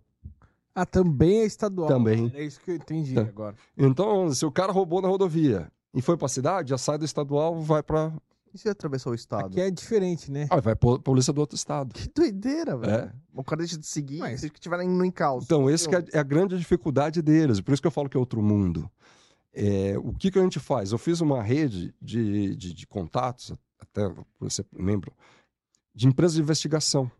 Speaker 1: Ah, também é estadual.
Speaker 3: Também.
Speaker 1: É isso que eu entendi
Speaker 3: Tá.
Speaker 1: agora.
Speaker 3: Então, se o cara roubou na rodovia e foi pra cidade, já sai do estadual, vai pra.
Speaker 2: E se atravessar o estado?
Speaker 1: Aqui é diferente, né?
Speaker 3: Ah, vai pra polícia do outro estado.
Speaker 2: Que doideira, velho.
Speaker 3: É.
Speaker 2: O cara deixa de seguir
Speaker 1: Mas-
Speaker 2: se estiverem no encalço.
Speaker 3: Então, esse que é, é a grande dificuldade deles. Por isso que eu falo que é outro mundo. É, o que, que a gente faz? Eu fiz uma rede de, de, de contatos, até você membro, de empresas de investigação.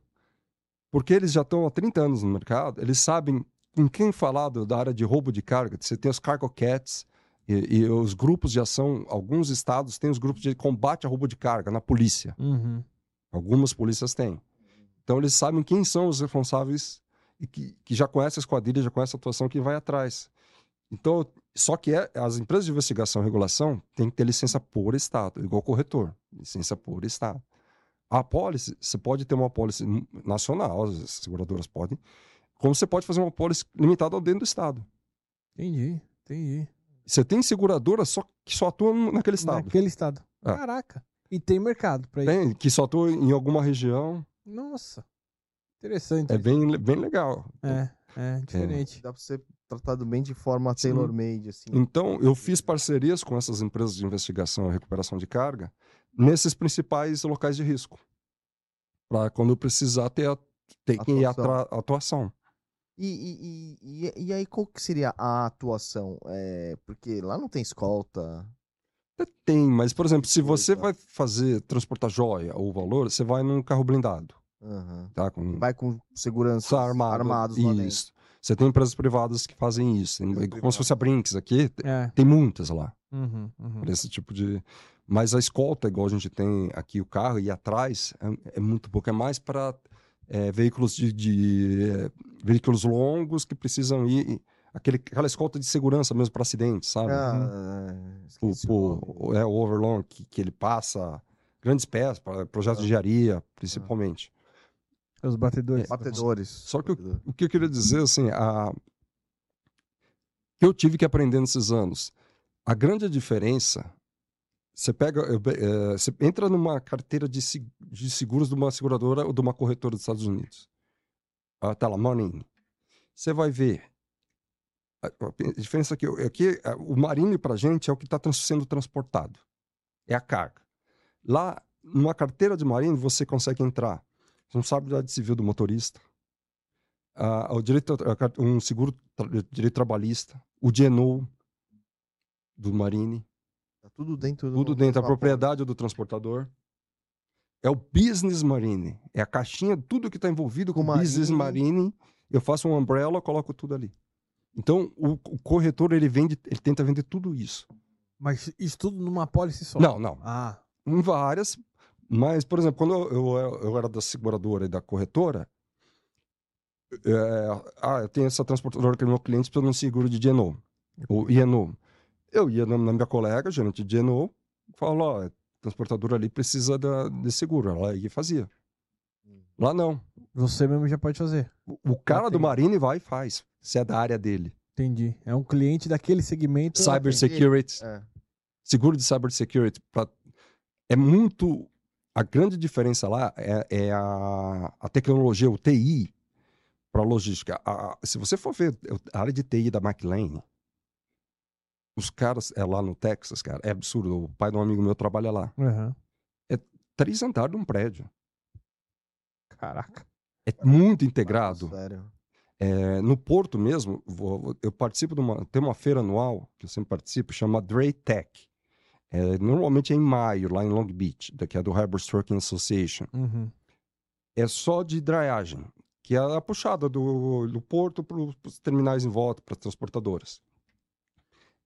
Speaker 3: Porque eles já estão há 30 anos no mercado, eles sabem com quem falar do- da área de roubo de carga. Você tem os Cargo Cats e, e os grupos de ação, alguns estados têm os grupos de combate a roubo de carga na polícia.
Speaker 1: Uhum.
Speaker 3: Algumas polícias têm. Então eles sabem quem são os responsáveis e que, que já conhecem as quadrilhas, já conhecem a atuação que vai atrás. Então, só que é, as empresas de investigação e regulação têm que ter licença por Estado, igual corretor, licença por Estado. A apólice, você pode ter uma apólice nacional, as seguradoras podem, como você pode fazer uma apólice limitada ao dentro do Estado.
Speaker 1: Entendi, entendi.
Speaker 3: Você tem seguradora só, que só atua naquele Estado,
Speaker 1: Naquele estado.
Speaker 3: Ah.
Speaker 1: Caraca. E tem mercado pra isso.
Speaker 3: tem, que só atua em alguma região.
Speaker 1: Nossa. Interessante.
Speaker 3: É
Speaker 1: isso.
Speaker 3: bem, bem legal.
Speaker 1: É, é diferente.
Speaker 2: Dá pra ser tratado bem de forma tailor-made, assim.
Speaker 3: Então, eu fiz parcerias com essas empresas de investigação e recuperação de carga nesses principais locais de risco. Para quando eu precisar ter, a- ter quem
Speaker 2: Atuação.
Speaker 3: atra- atuação.
Speaker 2: E, e, e, e- e aí, qual que seria a atuação? É, porque lá não tem escolta.
Speaker 3: Até Tem, mas, por exemplo, se você
Speaker 2: Coisa.
Speaker 3: vai fazer, transportar joia ou valor, você vai num carro blindado,
Speaker 2: Aham.
Speaker 3: tá? Com
Speaker 2: Vai com segurança
Speaker 3: armado,
Speaker 2: armados lá dentro.
Speaker 3: Isso. Você tem empresas privadas que fazem isso. Tem- como se
Speaker 2: privadas.
Speaker 3: fosse a Brinks aqui,
Speaker 1: É.
Speaker 3: tem muitas lá.
Speaker 1: Uhum, uhum.
Speaker 3: esse tipo de. Mas a escolta, igual a gente tem aqui o carro e atrás, é, é muito pouco. É mais para veículos de, de, é, veículos longos que precisam ir. Aquele, aquela escolta de segurança mesmo para acidentes, sabe?
Speaker 2: Ah,
Speaker 3: o,
Speaker 2: esqueci o
Speaker 3: o- é, o overlong, que, que ele passa grandes peças, para projetos de engenharia, principalmente.
Speaker 1: Os batedores.
Speaker 2: Batedores.
Speaker 3: Só que eu- O que eu queria dizer, assim, a... que eu tive que aprender nesses anos. A grande diferença, você pega, eh, você entra numa carteira de, de seguros de uma seguradora ou de uma corretora dos Estados Unidos. Tá lá, Money. Você vai ver. A, a diferença aqui, aqui ah, o Marine pra gente é o que está sendo transportado. É a carga. Lá, numa carteira de Marine, você consegue entrar responsabilidade civil do motorista, o direito, um seguro, tra- direito trabalhista, o DNO do Marine,
Speaker 2: tudo dentro do.
Speaker 3: tudo dentro da propriedade do transportador. É o Business Marine, é a caixinha, tudo que está envolvido com o Business
Speaker 2: Marine.
Speaker 3: Marine. Eu faço um umbrella, coloco tudo ali. Então, o, o corretor, ele vende, ele tenta vender tudo isso.
Speaker 1: Mas isso tudo numa pólice só.
Speaker 3: Não, não.
Speaker 1: Ah,
Speaker 3: Em várias, mas, por exemplo, quando eu, eu, eu era da seguradora e da corretora, é, ah, eu tenho essa transportadora que é meu cliente precisa de um seguro de GNO, ou INO. Eu ia na, na minha colega, gerente de GNO, falo, ó, a transportadora ali precisa da, de seguro. Ela ia e fazia. Lá não.
Speaker 1: Você mesmo já pode fazer.
Speaker 3: O, o cara do. Marine vai e faz, se é da área dele.
Speaker 1: Entendi. É um cliente daquele segmento.
Speaker 3: Cyber security,
Speaker 2: É.
Speaker 3: seguro de cyber security, pra- é muito. A grande diferença lá é, é a, a tecnologia, o TI, para logística. A- a- se você for ver a área de TI da McLean, os caras, é lá no Texas, cara, é absurdo. O pai de um amigo meu trabalha lá.
Speaker 1: Aham.
Speaker 3: Três andares de um prédio.
Speaker 1: Caraca.
Speaker 3: É muito integrado.
Speaker 2: Sério.
Speaker 3: É, no Porto mesmo, vou- eu participo de uma, tem uma feira anual que eu sempre participo, chama Dray Tech. É, normalmente é em maio, lá em Long Beach, da- que é do Harbor Trucking Association.
Speaker 1: Uhum.
Speaker 3: É só de draiagem, que é a puxada do, do porto para os terminais em volta, para as transportadoras.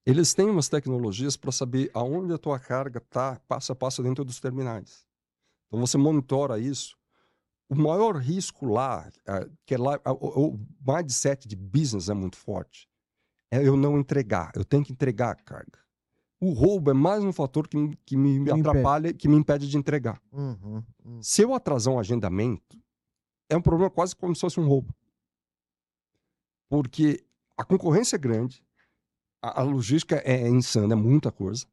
Speaker 3: Eles têm umas tecnologias para saber aonde a tua carga está passo a passo dentro dos terminais. Então você monitora isso. O maior risco lá, que é lá, o, mindset de business é muito forte, é eu não entregar. Eu tenho que entregar a carga. O roubo é mais um fator que, me- que me
Speaker 1: impede.
Speaker 3: atrapalha, que me impede de entregar.
Speaker 2: Uhum, uhum.
Speaker 3: Se eu atrasar um agendamento, é um problema quase como se fosse um roubo. Porque a concorrência é grande, a, a logística é insana, é muita coisa.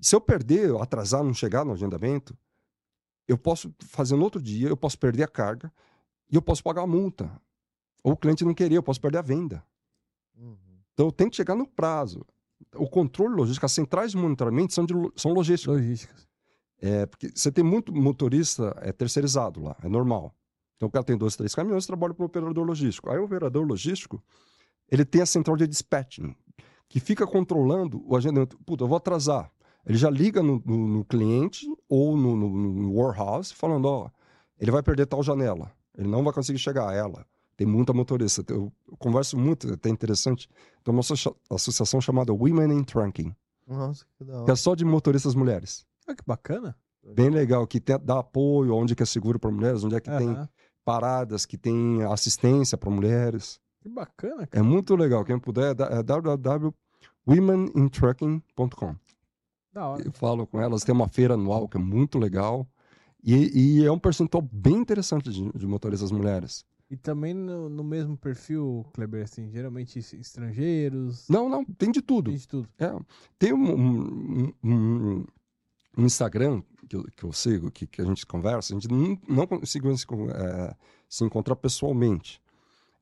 Speaker 3: Se eu perder, eu atrasar, não chegar no agendamento, eu posso fazer no outro dia, eu posso perder a carga e eu posso pagar a multa. Ou o cliente não querer, eu posso perder a venda.
Speaker 2: Uhum.
Speaker 3: Então eu tenho que chegar no prazo. O controle logístico, as centrais de monitoramento são, de, são logísticas.
Speaker 1: Logísticas.
Speaker 3: É, porque você tem muito motorista é terceirizado lá, é normal. Então o cara tem dois, três caminhões, trabalha para o operador logístico. Aí o operador logístico, ele tem a central de dispatching, que fica controlando o agendamento. Puta, eu vou atrasar. Ele já liga no, no- no cliente ou no, no- warehouse falando, ó, ele vai perder tal janela. Ele não vai conseguir chegar a ela. Tem muita motorista. Eu, eu converso muito, é até interessante. Tem uma associa- associação chamada Women in Trunking,
Speaker 2: Nossa, que da
Speaker 3: que
Speaker 2: hora.
Speaker 3: é só de motoristas mulheres
Speaker 1: Ah, que bacana.
Speaker 3: bem legal, que tem, dá apoio, onde que é seguro para mulheres, onde é que tem
Speaker 1: Aham.
Speaker 3: paradas, que tem assistência para mulheres.
Speaker 1: Que bacana, cara.
Speaker 3: É muito legal. Quem puder, é é www.womenintrucking.com.
Speaker 1: Da hora.
Speaker 3: Eu falo com elas, tem uma feira anual que é muito legal. E, e é um percentual bem interessante de, de motoristas mulheres.
Speaker 1: E também no, no mesmo perfil, Kleber, assim, geralmente es- estrangeiros.
Speaker 3: Não, não, tem de tudo.
Speaker 1: Tem de tudo.
Speaker 3: É, tem um, um- um- um Instagram que eu, que eu sigo, que, que a gente conversa, a gente não, não conseguiu se, é, se encontrar pessoalmente.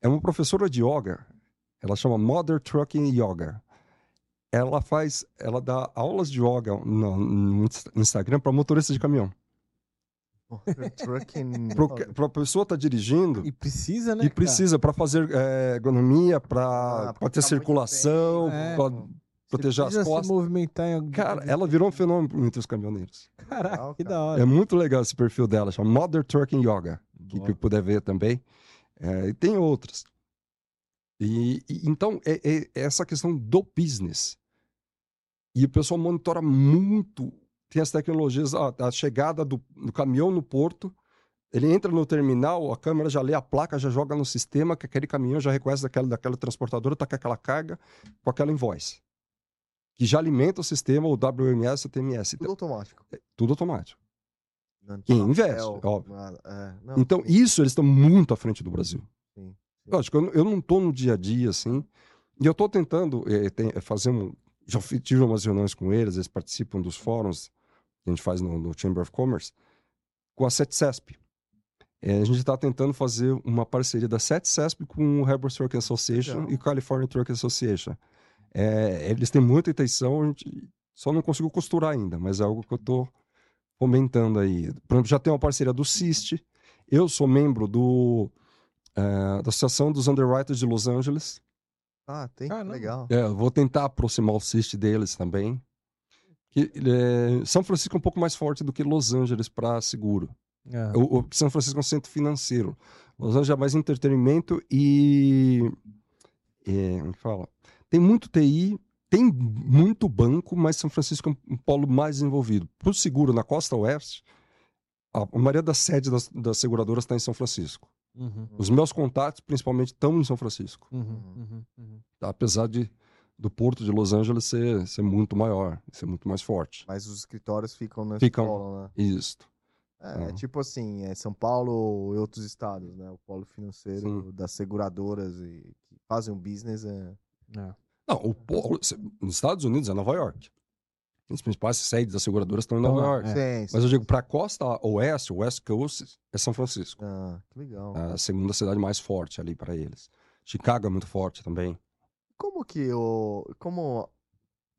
Speaker 3: É uma professora de yoga, ela chama Mother Trucking Yoga. Ela faz, ela dá aulas de yoga no, no Insta- Instagram para motorista de caminhão.
Speaker 2: Trucking. (laughs)
Speaker 3: Para a pessoa estar dirigindo
Speaker 1: E precisa, né?
Speaker 3: e precisa para fazer é, ergonomia, para
Speaker 2: Ah,
Speaker 3: ter
Speaker 2: tá
Speaker 3: circulação.
Speaker 1: É.
Speaker 3: para
Speaker 1: cara?
Speaker 3: proteger as costas.
Speaker 1: se movimentar em algum...
Speaker 3: Cara, ela virou um fenômeno entre os caminhoneiros.
Speaker 1: Caraca, que da hora.
Speaker 3: É muito legal esse perfil dela, chama Mother Trucking Yoga, que, que puder ver também. É, e tem outras. E, e- então, é, é- é essa questão do business. E o pessoal monitora muito. Tem as tecnologias, a, a chegada do, do caminhão no porto. Ele entra no terminal, a câmera já lê a placa, já joga no sistema, que aquele caminhão já reconhece daquela, daquela transportadora, tá com aquela carga, com aquela invoice. Que já alimenta o sistema, o WMS, o TMS.
Speaker 2: Tudo automático.
Speaker 3: Tudo automático.
Speaker 2: Tem
Speaker 3: investe, óbvio.
Speaker 2: É,
Speaker 3: Então, isso eles estão muito à frente do Brasil.
Speaker 2: Sim, sim.
Speaker 3: Lógico, eu, não- eu não estou no dia a dia, assim, e eu estou tentando eh, tem- eh, fazer um... Já tive umas reuniões com eles, eles participam dos fóruns que a gente faz no, no Chamber of Commerce, com a SETCESP. Eh, a gente está tentando fazer uma parceria da SETCESP com o Harbor Truck Association
Speaker 2: Legal.
Speaker 3: e o California Truck Association. Eh, eles têm muita intenção, a gente só não conseguiu costurar ainda, mas é algo que eu estou fomentando aí. Por exemplo, já tem uma parceria do CIST, eu sou membro do, eh, da Associação dos Underwriters de Los Angeles.
Speaker 2: Ah, tem?
Speaker 1: Caramba.
Speaker 2: Legal.
Speaker 3: É, vou tentar aproximar o CIST deles também. Que, eh, São Francisco é um pouco mais forte do que Los Angeles para seguro.
Speaker 1: É.
Speaker 3: O, o- São Francisco é um centro financeiro. Los Angeles é mais entretenimento e. é, como que fala? Tem muito TI, tem muito banco, mas São Francisco é um, polo mais desenvolvido. Para o seguro na costa oeste, a, maioria das sedes das, das seguradoras está em São Francisco.
Speaker 1: Uhum.
Speaker 3: Os meus contatos, principalmente, estão em São Francisco.
Speaker 1: Uhum. Uhum. Uhum.
Speaker 3: tá? Apesar de do porto de Los Angeles ser, ser muito maior, ser muito mais forte.
Speaker 2: Mas os escritórios ficam na
Speaker 3: Ficam.
Speaker 2: escola, né?
Speaker 3: Isso.
Speaker 2: É, é
Speaker 3: Ah.
Speaker 2: tipo assim, é São Paulo e outros estados, né? O polo financeiro
Speaker 3: Sim.
Speaker 2: das seguradoras e que fazem um business é...
Speaker 1: É.
Speaker 3: Não, o polo, nos Estados Unidos é Nova York. As principais sedes das seguradoras estão em Nova
Speaker 1: lá,
Speaker 3: York.
Speaker 1: É.
Speaker 2: Sim,
Speaker 3: Mas eu digo, para a costa oeste, West Coast, é São Francisco.
Speaker 2: Ah, que legal.
Speaker 3: É a segunda cidade mais forte ali para eles. Chicago é muito forte também.
Speaker 2: Como que o... Como...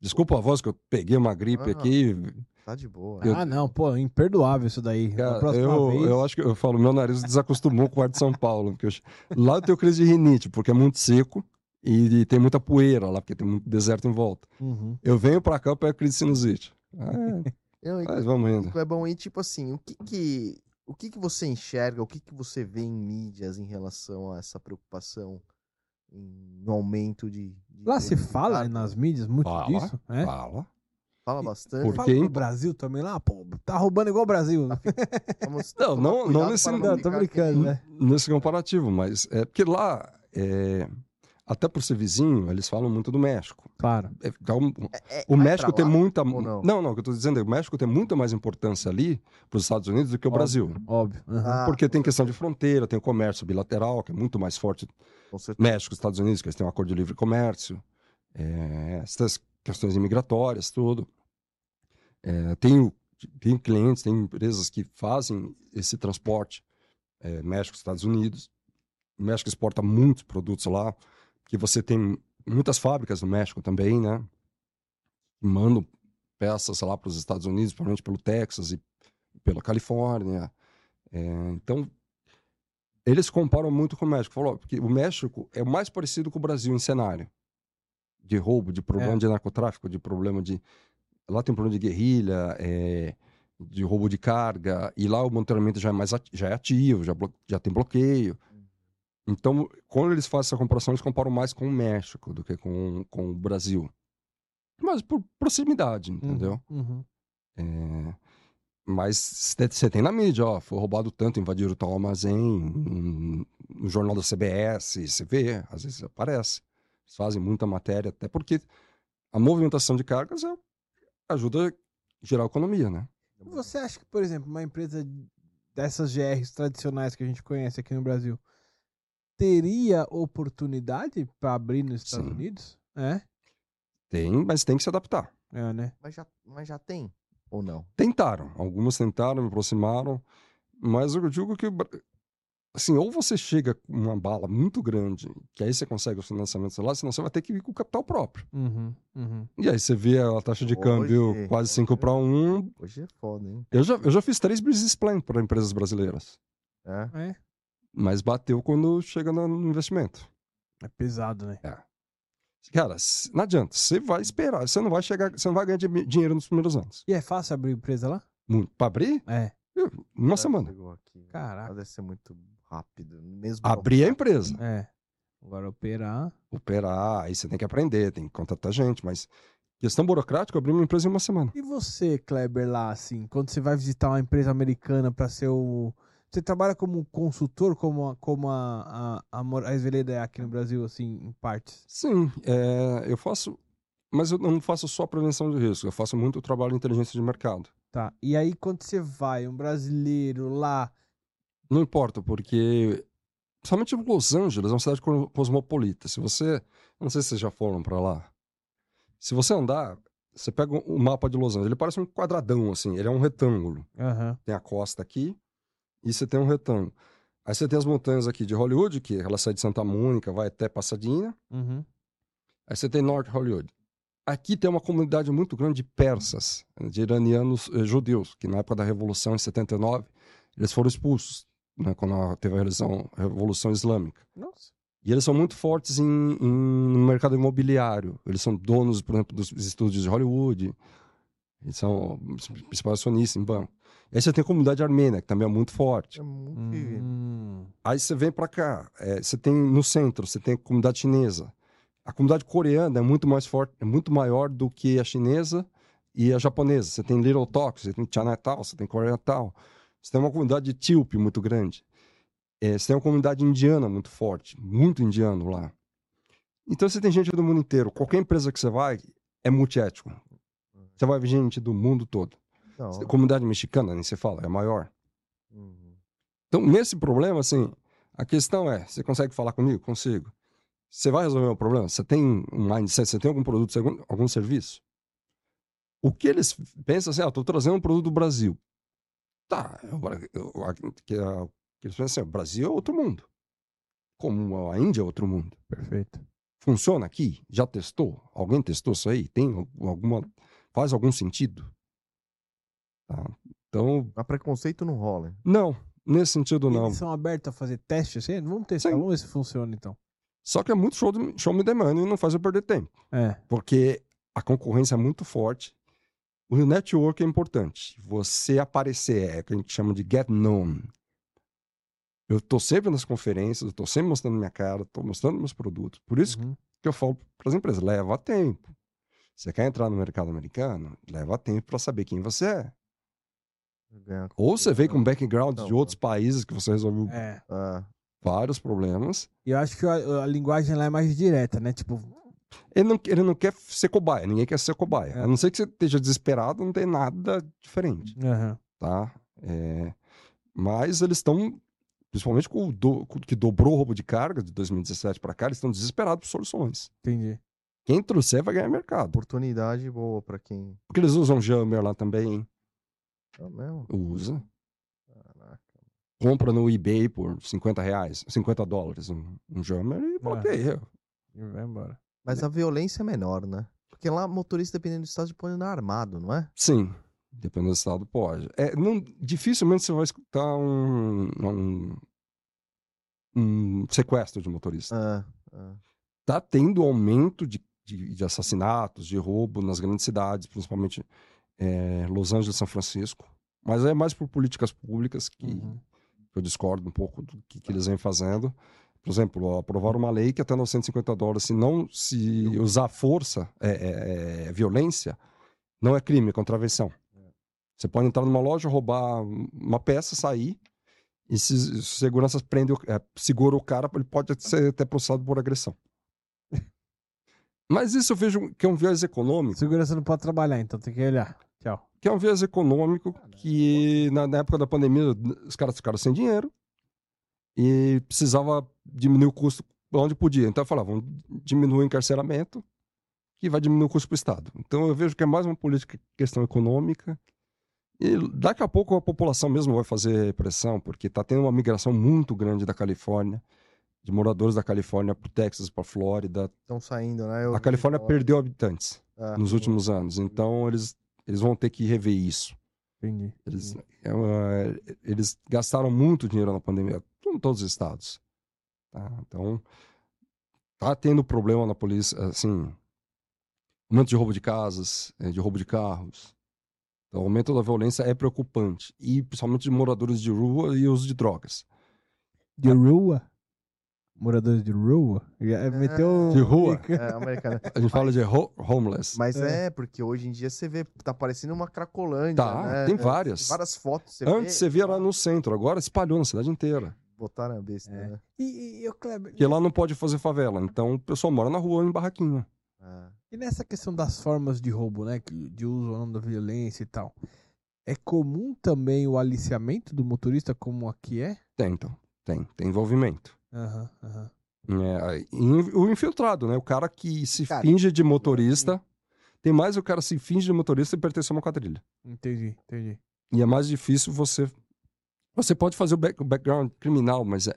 Speaker 3: Desculpa a voz que eu peguei uma gripe
Speaker 2: Ah.
Speaker 3: aqui.
Speaker 2: Tá de boa.
Speaker 3: Eu-
Speaker 1: Ah, não, pô, imperdoável isso daí. da
Speaker 3: Cara, eu,
Speaker 1: vez.
Speaker 3: eu acho que eu falo, meu nariz desacostumou com o ar de São Paulo. Porque eu- lá eu tenho crise de rinite, porque é muito seco e, tem muita poeira lá, porque tem muito deserto em volta.
Speaker 1: Uhum.
Speaker 3: Eu venho pra cá, eu pego crise sinusite. É,
Speaker 2: Eu,
Speaker 3: mas vamos indo.
Speaker 2: É bom, e tipo assim, o que que, o que que você enxerga, o que que você vê em mídias em relação a essa preocupação em, no aumento de... de
Speaker 1: Lá se fala
Speaker 2: carga?
Speaker 1: nas mídias muito
Speaker 3: Fala,
Speaker 1: disso, é?
Speaker 3: Fala.
Speaker 2: Fala
Speaker 1: E-
Speaker 2: bastante.
Speaker 3: Por-
Speaker 1: Fala
Speaker 3: Porque
Speaker 1: no Brasil também lá, pô, tá roubando igual o Brasil. (laughs)
Speaker 2: Vamos
Speaker 3: Não,
Speaker 2: tomar
Speaker 3: não- não
Speaker 2: cuidado
Speaker 3: nesse-
Speaker 1: Não, tô brincando, né?
Speaker 3: Nesse comparativo, mas é porque lá, é, até por ser vizinho, eles falam muito do México.
Speaker 1: Claro.
Speaker 3: É, dá um-
Speaker 2: É,
Speaker 3: o México tem muita.
Speaker 2: não?
Speaker 3: Não, não, o que eu tô dizendo é que o México tem muita mais importância ali para os Estados Unidos do que o
Speaker 1: Óbvio.
Speaker 3: Brasil.
Speaker 1: Óbvio. Uhum.
Speaker 2: Ah,
Speaker 3: Porque tem questão de fronteira, tem o comércio bilateral, que é muito mais forte. México, Estados Unidos, que eles têm um acordo de livre comércio, é, essas questões imigratórias, tudo. É, tenho, tenho clientes, tem empresas que fazem esse transporte é, México, Estados Unidos. O México exporta muitos produtos lá, que você tem muitas fábricas no México também, né? Que mandam peças lá para os Estados Unidos, provavelmente pelo Texas e pela Califórnia. É, então, eles comparam muito com o México. Falou, porque o México é o mais parecido com o Brasil em cenário de roubo, de problema
Speaker 1: É.
Speaker 3: de narcotráfico, de problema de. Lá tem problema de guerrilha, é, de roubo de carga, e lá o monitoramento já é mais ati- já é ativo, já, blo- já tem bloqueio. Então, quando eles fazem essa comparação, eles comparam mais com o México do que com, com o Brasil. Mas por proximidade, entendeu?
Speaker 1: Uhum.
Speaker 3: É, mas você tem na mídia, ó, foi roubado tanto, invadiram tal armazém, no, no jornal da CBS, você vê, às vezes aparece. Eles fazem muita matéria, até porque a movimentação de cargas é- ajuda a gerar economia, né?
Speaker 1: Você acha que, por exemplo, uma empresa dessas GRs tradicionais que a gente conhece aqui no Brasil teria oportunidade para abrir nos Estados
Speaker 3: Sim.
Speaker 1: Unidos? É?
Speaker 3: Tem, mas tem que se adaptar.
Speaker 1: É, né?
Speaker 2: Mas já, mas já tem, ou não?
Speaker 3: Tentaram, algumas tentaram, me aproximaram, mas eu digo que, assim, ou você chega com uma bala muito grande, que aí você consegue o financiamento lá, senão você vai ter que ir com o capital próprio.
Speaker 1: Uhum, uhum.
Speaker 3: E aí você vê a taxa de
Speaker 2: Hoje-
Speaker 3: câmbio quase 5 para 1.
Speaker 2: Hoje é foda, hein?
Speaker 3: Eu já, eu já fiz três business plan para empresas brasileiras,
Speaker 2: É.
Speaker 1: É,
Speaker 3: mas bateu quando chega no investimento.
Speaker 1: é pesado, né?
Speaker 3: Cara, s- não adianta, você vai esperar, você não vai chegar, você não vai ganhar di- dinheiro nos primeiros anos.
Speaker 1: E é fácil abrir empresa lá?
Speaker 3: Muito. Para abrir,
Speaker 1: É.
Speaker 3: uma
Speaker 2: Já
Speaker 3: semana.
Speaker 2: aqui.
Speaker 1: Caraca.
Speaker 2: Deve ser muito rápido. Mesmo
Speaker 3: Abrir a empresa.
Speaker 1: É. Agora operar.
Speaker 3: operar, aí você tem que aprender, tem que contratar gente, mas questão burocrática, eu abri uma empresa em uma semana.
Speaker 1: E você, Kleber, lá, assim, quando você vai visitar uma empresa americana para ser o. Você trabalha como consultor, como a, como a, a, a Moraes Veleda é aqui no Brasil, assim, em partes?
Speaker 3: Sim, é, eu faço, mas eu não faço só prevenção de risco, eu faço muito trabalho de inteligência de mercado.
Speaker 1: Tá. E aí, quando você vai, um brasileiro lá.
Speaker 3: Não importa, porque somente Los Angeles é uma cidade co- cosmopolita. Se você, não sei se vocês já foram para lá. Se você andar, você pega o mapa de Los Angeles, ele parece um quadradão assim, ele é um retângulo.
Speaker 1: Aham.
Speaker 3: Tem a costa aqui e você tem um retângulo. Aí você tem as montanhas aqui de Hollywood, que ela sai de Santa Mônica, vai até Pasadena.
Speaker 1: Uhum.
Speaker 3: Aí você tem Norte Hollywood. Aqui tem uma comunidade muito grande de persas, de iranianos eh, judeus, que na época da Revolução, em 79, eles foram expulsos, né, quando teve a Revolução, a Revolução Islâmica.
Speaker 1: Nossa.
Speaker 3: E eles são muito fortes em, em- no mercado imobiliário. Eles são donos, por exemplo, dos estúdios de Hollywood. Eles são principais acionistas em banco. E aí você tem a comunidade armênia, que também é muito forte.
Speaker 2: É muito.
Speaker 1: Hum.
Speaker 3: Aí você vem para cá, é, você tem no centro, você tem a comunidade chinesa. A comunidade coreana é muito mais forte, é muito maior do que a chinesa e a japonesa. Você tem Little Tokyo, você tem Chinatown, você tem Koreatown. Você tem uma comunidade de Tilp muito grande. É, você tem uma comunidade indiana muito forte, muito indiano lá. Então você tem gente do mundo inteiro. Qualquer empresa que você vai é multiético. Você vai ver gente do mundo todo. Tem comunidade mexicana, nem se fala, é maior.
Speaker 2: Uhum.
Speaker 3: Então, nesse problema, assim, a questão é: você consegue falar comigo? Consigo. Você vai resolver o problema? Você tem um mindset, você tem algum produto, algum, algum serviço? O que eles pensam assim, ah, estou trazendo um produto do Brasil. Tá, agora, eu- a- que, eles pensam assim, o Brasil é outro mundo. Como a Índia é outro mundo.
Speaker 1: Perfeito.
Speaker 3: Funciona aqui? Já testou? Alguém testou isso aí? Tem al- alguma. Faz algum sentido? Tá? Então,
Speaker 2: Mas preconceito não rola.
Speaker 3: não, nesse sentido não.
Speaker 1: Eles são abertos a fazer teste assim? Vamos testar,
Speaker 3: Sim.
Speaker 1: vamos ver se funciona então.
Speaker 3: Só que é muito show, de- show me the money e não faz eu perder tempo.
Speaker 1: É.
Speaker 3: Porque a concorrência é muito forte. O network é importante. Você aparecer, é o que a gente chama de get known. Eu estou sempre nas conferências, estou sempre mostrando minha cara, estou mostrando meus produtos. Por isso
Speaker 1: Uhum.
Speaker 3: que eu falo para as empresas, leva tempo. Você quer entrar no mercado americano? Leva tempo para saber quem você é. Ou você veio com
Speaker 2: Não,
Speaker 3: background de outros países que você resolveu
Speaker 1: É.
Speaker 2: Ah,
Speaker 3: vários problemas.
Speaker 1: E eu acho que a, a linguagem lá é mais direta, né? Tipo,
Speaker 3: Ele não, ele não quer ser cobaia, ninguém quer ser cobaia.
Speaker 1: É.
Speaker 3: A não ser que você esteja desesperado, não tem nada diferente.
Speaker 1: aham.
Speaker 3: tá? É, mas eles estão, principalmente com o do- que dobrou o roubo de carga de 2017 para cá, eles estão desesperados por soluções.
Speaker 1: entendi.
Speaker 3: Quem trouxer vai ganhar mercado.
Speaker 2: oportunidade boa pra quem.
Speaker 3: Porque eles usam Jammer lá também,
Speaker 2: É mesmo?
Speaker 3: usa.
Speaker 2: Caraca.
Speaker 3: Compra no eBay por 50 reais, 50 dólares um, um Jammer e bloqueia.
Speaker 1: E vai embora.
Speaker 2: Mas a violência é menor, né? Porque lá, motorista, dependendo do estado, de põe andar armado, não é?
Speaker 3: Sim, dependendo do estado, pode. É, não, dificilmente você vai escutar um, um, um sequestro de motorista.
Speaker 2: Ah, ah.
Speaker 3: tá tendo aumento de, de, de assassinatos, de roubo nas grandes cidades, principalmente é, Los Angeles e São Francisco. Mas é mais por políticas públicas que
Speaker 1: Uhum.
Speaker 3: eu discordo um pouco do que, que eles vêm fazendo. Por exemplo, aprovaram uma lei que até 950 dólares, se não se usar força, é, é, é, violência, não é crime, é contravenção. Você pode entrar numa loja, roubar uma peça, sair, e se se seguranças prende, é, segura o cara, ele pode ser até processado por agressão. Mas isso eu vejo que é um viés econômico,
Speaker 1: Segurança não pode trabalhar, então tem que olhar. Tchau.
Speaker 3: que é um viés econômico que na, na época da pandemia os caras ficaram sem dinheiro e precisava diminuir o custo onde podia. Então eu falava, vamos diminuir o encarceramento que vai diminuir o custo para o Estado. Então eu vejo que é mais uma política questão econômica e daqui a pouco a população mesmo vai fazer pressão, porque está tendo uma migração muito grande da Califórnia, de moradores da Califórnia para o Texas, para a Flórida.
Speaker 2: Estão saindo, né? Eu
Speaker 3: A Califórnia
Speaker 2: falar.
Speaker 3: perdeu habitantes
Speaker 2: Ah,
Speaker 3: nos últimos anos, então eles, eles vão ter que rever isso.
Speaker 1: Entendi.
Speaker 3: Eles, é eles gastaram muito dinheiro na pandemia, em todos os estados. tá? Então, tá tendo problema na polícia, assim, aumento de roubo de casas, eh, de roubo de carros. Então, o aumento da violência é preocupante, e principalmente de moradores de rua e uso de drogas.
Speaker 1: De rua? Moradores de rua? Já meteu.
Speaker 3: De rua?
Speaker 2: É, americana.
Speaker 3: A gente fala de ho- homeless.
Speaker 2: Mas
Speaker 1: É.
Speaker 2: é. porque hoje em dia você vê, tá parecendo uma cracolândia,
Speaker 3: Tá,
Speaker 2: né?
Speaker 3: tem
Speaker 2: É,
Speaker 3: várias.
Speaker 2: várias fotos. Você
Speaker 3: Antes
Speaker 2: vê,
Speaker 3: você via lá no centro, agora espalhou na cidade inteira.
Speaker 2: Botaram a besta,
Speaker 1: É.
Speaker 2: né?
Speaker 1: E, e, e, Kleber,
Speaker 3: Porque lá não pode fazer favela, então o pessoal mora na rua em barraquinha.
Speaker 2: Ah.
Speaker 1: e nessa questão das formas de roubo, né? De uso ou não da violência e tal. É comum também o aliciamento do motorista, como aqui é?
Speaker 3: Tem, então. Tem. Tem envolvimento.
Speaker 1: Aham, aham.
Speaker 3: É, e o infiltrado, né? O cara que se
Speaker 2: Cara,
Speaker 3: finge de motorista. Tem mais o cara se finge de motorista e pertence a uma quadrilha.
Speaker 1: Entendi, entendi.
Speaker 3: E é mais difícil você. Você pode fazer o, back- o background criminal, mas é,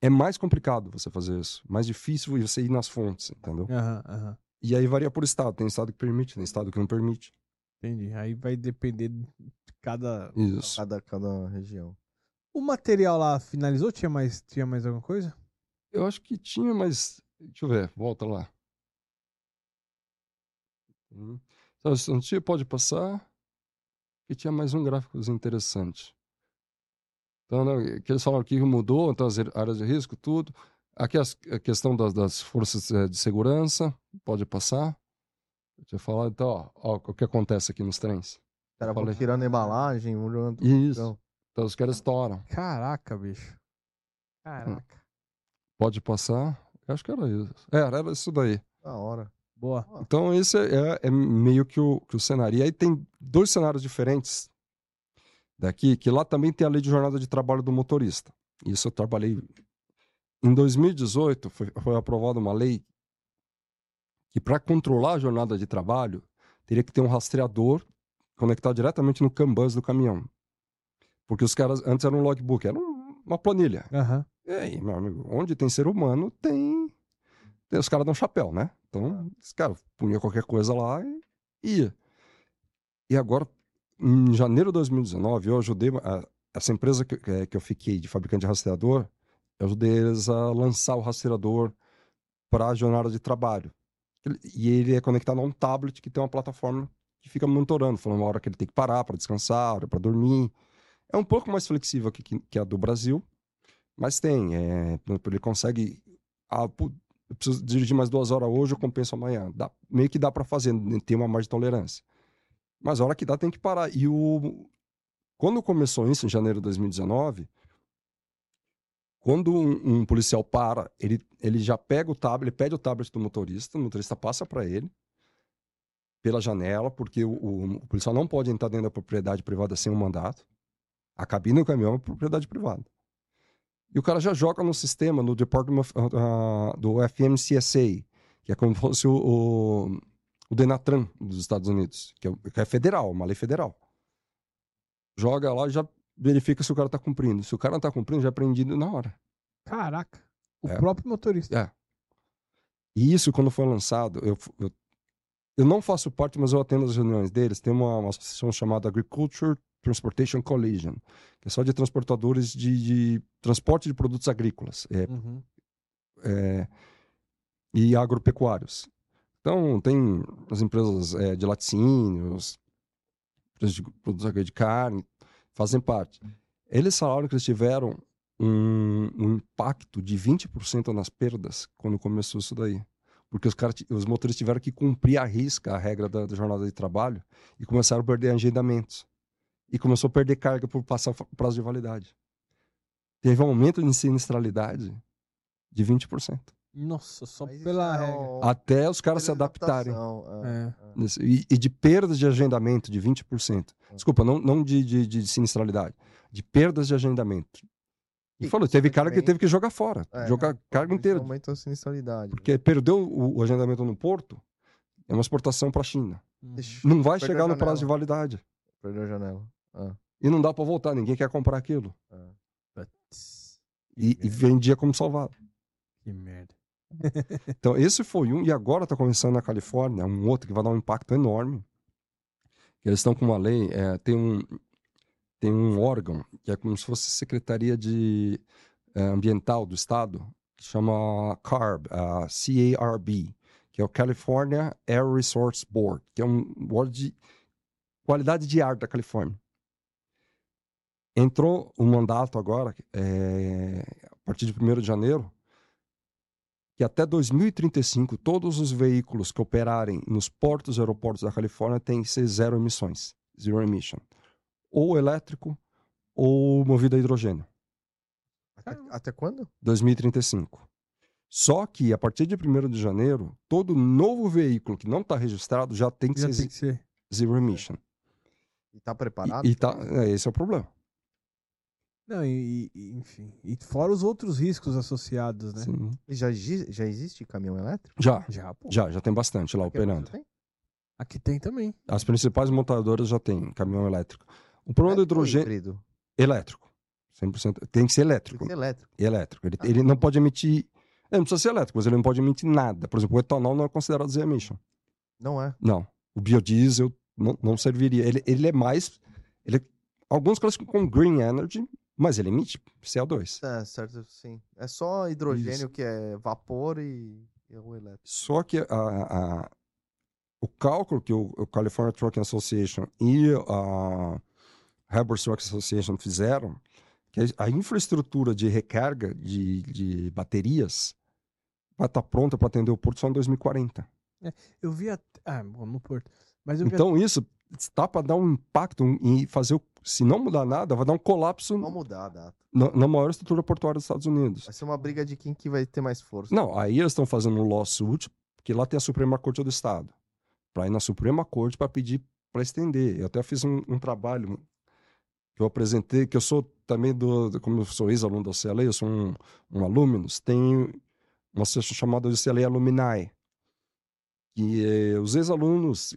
Speaker 3: é mais complicado você fazer isso. Mais difícil você ir nas fontes, entendeu?
Speaker 1: Aham, aham.
Speaker 3: E aí varia por estado. Tem estado que permite, tem estado que não permite.
Speaker 1: Entendi. Aí vai depender de cada.
Speaker 3: Isso.
Speaker 2: Cada, cada região.
Speaker 1: O material lá finalizou? Tinha mais, tinha mais alguma coisa?
Speaker 3: Eu acho que tinha, mas. Deixa eu ver, volta lá. Hum. Então, tinha, pode passar. Que tinha mais um gráfico interessante. Então, né, que eles falaram que mudou, então as áreas de risco, tudo. Aqui as- a questão das, das forças eh, de segurança, pode passar. Deixa eu falar, então, ó, ó, o que acontece aqui nos trens.
Speaker 2: Vão
Speaker 3: Falei.
Speaker 2: tirando a embalagem, mudando.
Speaker 3: Isso.
Speaker 2: Então,
Speaker 3: Então os caras estouram.
Speaker 1: Caraca, bicho. Caraca.
Speaker 3: Pode passar? Eu acho que era isso. Era, era isso daí.
Speaker 2: Da hora.
Speaker 1: Boa.
Speaker 3: Então, esse é, é meio que o, que o cenário. E aí tem dois cenários diferentes daqui, que lá também tem a lei de jornada de trabalho do motorista. Isso eu trabalhei. Em 2018, foi, foi aprovada uma lei que, para controlar a jornada de trabalho, teria que ter um rastreador conectado diretamente no Kanban do caminhão. Porque os caras, antes era um logbook, era um- uma planilha.
Speaker 1: Aham.
Speaker 3: E aí, meu amigo, onde tem ser humano, tem. tem- os caras dão chapéu, né? Então, os caras punham qualquer coisa lá e ia. E agora, em janeiro de 2019, eu ajudei a- essa empresa que, que- eu fiquei de fabricante de rastreador, eu ajudei eles a lançar o rastreador para a jornada de trabalho. E ele é conectado a um tablet que tem uma plataforma que fica monitorando, falando a hora que ele tem que parar para descansar, para dormir. É um pouco mais flexível que, que, que a do Brasil, mas tem. É, ele consegue. Ah, eu preciso dirigir mais duas horas hoje, eu compenso amanhã. Dá- meio que dá para fazer, né, tem uma margem de tolerância. Mas a hora que dá, tem que parar. E o. Quando começou isso, em janeiro de 2019, quando um, um policial para, ele, ele já pega o tablet, ele pede o tablet do motorista, o motorista passa para ele pela janela, porque o, o- o policial não pode entrar dentro da propriedade privada sem um mandato. A cabine do caminhão é propriedade privada. E o cara já joga no sistema, no Department of- ah, do FMCSA, que é como (laughs) se fosse o, o, o Denatran dos Estados Unidos, que é, que é federal, uma lei federal. Joga lá e já verifica se o cara está cumprindo. Se o cara não está cumprindo, já é prendido na hora.
Speaker 1: Caraca. O
Speaker 3: É.
Speaker 1: próprio motorista.
Speaker 3: É. E isso, quando foi lançado, eu, eu, eu não faço parte, mas eu atendo as reuniões deles. Tem uma, uma associação chamada Agriculture Transportation Coalition, que é só de transportadores de, de transporte de produtos agrícolas é,
Speaker 1: Uhum.
Speaker 3: é, e agropecuários. Então, tem as empresas é, de laticínios, empresas de produtos agrícolas de carne, fazem parte. Eles falaram que eles tiveram um, um impacto de 20% nas perdas quando começou isso daí. Porque os, caras, ti- os motoristas tiveram que cumprir à risca a regra da, da jornada de trabalho e começaram a perder agendamentos. E começou a perder carga por passar o prazo de validade. Teve um aumento de sinistralidade de 20%.
Speaker 1: Nossa, só
Speaker 2: Mas
Speaker 1: pela
Speaker 2: é
Speaker 1: regra.
Speaker 3: Até os caras se adaptarem.
Speaker 2: é,
Speaker 1: É.
Speaker 2: é.
Speaker 3: E, e de perdas de agendamento de 20%. Desculpa, não, não de, de, de sinistralidade. De perdas de agendamento. E
Speaker 2: E
Speaker 3: falou, teve cara que teve que jogar fora.
Speaker 2: É,
Speaker 3: jogar carga
Speaker 2: Isso
Speaker 3: inteira.
Speaker 2: Aumenta a sinistralidade.
Speaker 3: Porque perdeu o, o agendamento no porto, é uma exportação para a China.
Speaker 2: Ixi,
Speaker 3: Não vai chegar no prazo de validade.
Speaker 2: Perdeu a janela. Ah,
Speaker 3: E não dá para voltar, ninguém quer comprar aquilo.
Speaker 2: ah.
Speaker 3: E, e vendia como salvado.
Speaker 1: Que merda. (laughs)
Speaker 3: Então, esse foi um, e agora está começando na Califórnia, um outro que vai dar um impacto enorme. Eles estão com uma lei, é, tem, um, tem um órgão, que é como se fosse Secretaria de é, Ambiental do Estado, que chama CARB, a C-A-R-B, que é o California Air Resource Board, que é um board de qualidade de ar da Califórnia. Entrou um mandato agora, é, a partir de 1 de janeiro, que até 2035 todos os veículos que operarem nos portos e aeroportos da Califórnia têm que ser zero emissões, zero emission, ou elétrico ou movido a hidrogênio,
Speaker 2: Até, até quando?
Speaker 3: 2035. Só que a partir de 1 de janeiro, todo novo veículo que não está registrado já tem que
Speaker 1: Já
Speaker 3: ser
Speaker 1: tem que ser.
Speaker 3: zero emission.
Speaker 2: E tá preparado?
Speaker 3: E, e tá, é, esse é o problema.
Speaker 1: Não, e, e- enfim. E fora os outros riscos associados, né?
Speaker 3: Sim.
Speaker 2: Já, já existe caminhão elétrico?
Speaker 3: Já,
Speaker 1: Já, pô.
Speaker 3: já, já tem bastante lá
Speaker 2: Aqui no
Speaker 3: operando.
Speaker 2: Tem?
Speaker 1: Aqui tem também.
Speaker 3: As principais montadoras já têm caminhão elétrico. O problema do
Speaker 2: Elétrico ou
Speaker 3: hidrogênio elétrico. 100%. Tem que ser
Speaker 2: Tem
Speaker 3: elétrico.
Speaker 2: que ser elétrico.
Speaker 3: elétrico. Ele,
Speaker 2: Ah.
Speaker 3: ele não pode emitir. Ele não precisa ser elétrico, mas ele não pode emitir nada. Por exemplo, o etanol não é considerado zero emission.
Speaker 2: Não é.
Speaker 3: Não. O biodiesel não, não serviria. Ele, ele é mais. Ele, alguns classificam como green energy, mas ele emite CO2.
Speaker 2: É, certo, sim. É só hidrogênio
Speaker 3: Isso.
Speaker 2: que é vapor e, e o elétrico.
Speaker 3: Só que a, a- o cálculo que o, o California Trucking Association e a Harbor Truck Association fizeram, que a infraestrutura de recarga de, de baterias vai estar pronta para atender o porto só em 2040.
Speaker 1: Eu vi até. Ah, bom, no Porto. Mas eu vi
Speaker 3: Então, isso está para dar um impacto e fazer, o- se não mudar nada, vai dar um colapso
Speaker 2: Vamos mudar a data.
Speaker 3: na, na maior estrutura portuária dos Estados Unidos.
Speaker 2: Vai ser uma briga de quem que vai ter mais força.
Speaker 3: Não, aí eles estão fazendo um lawsuit, porque lá tem a Suprema Corte do Estado. Para ir na Suprema Corte para pedir para estender. Eu até fiz um, um trabalho que eu apresentei, que eu sou também do, como eu sou ex-aluno da UCLA, eu sou um, um alumnus, tem uma sessão chamada UCLA Alumni, que é, os ex-alunos,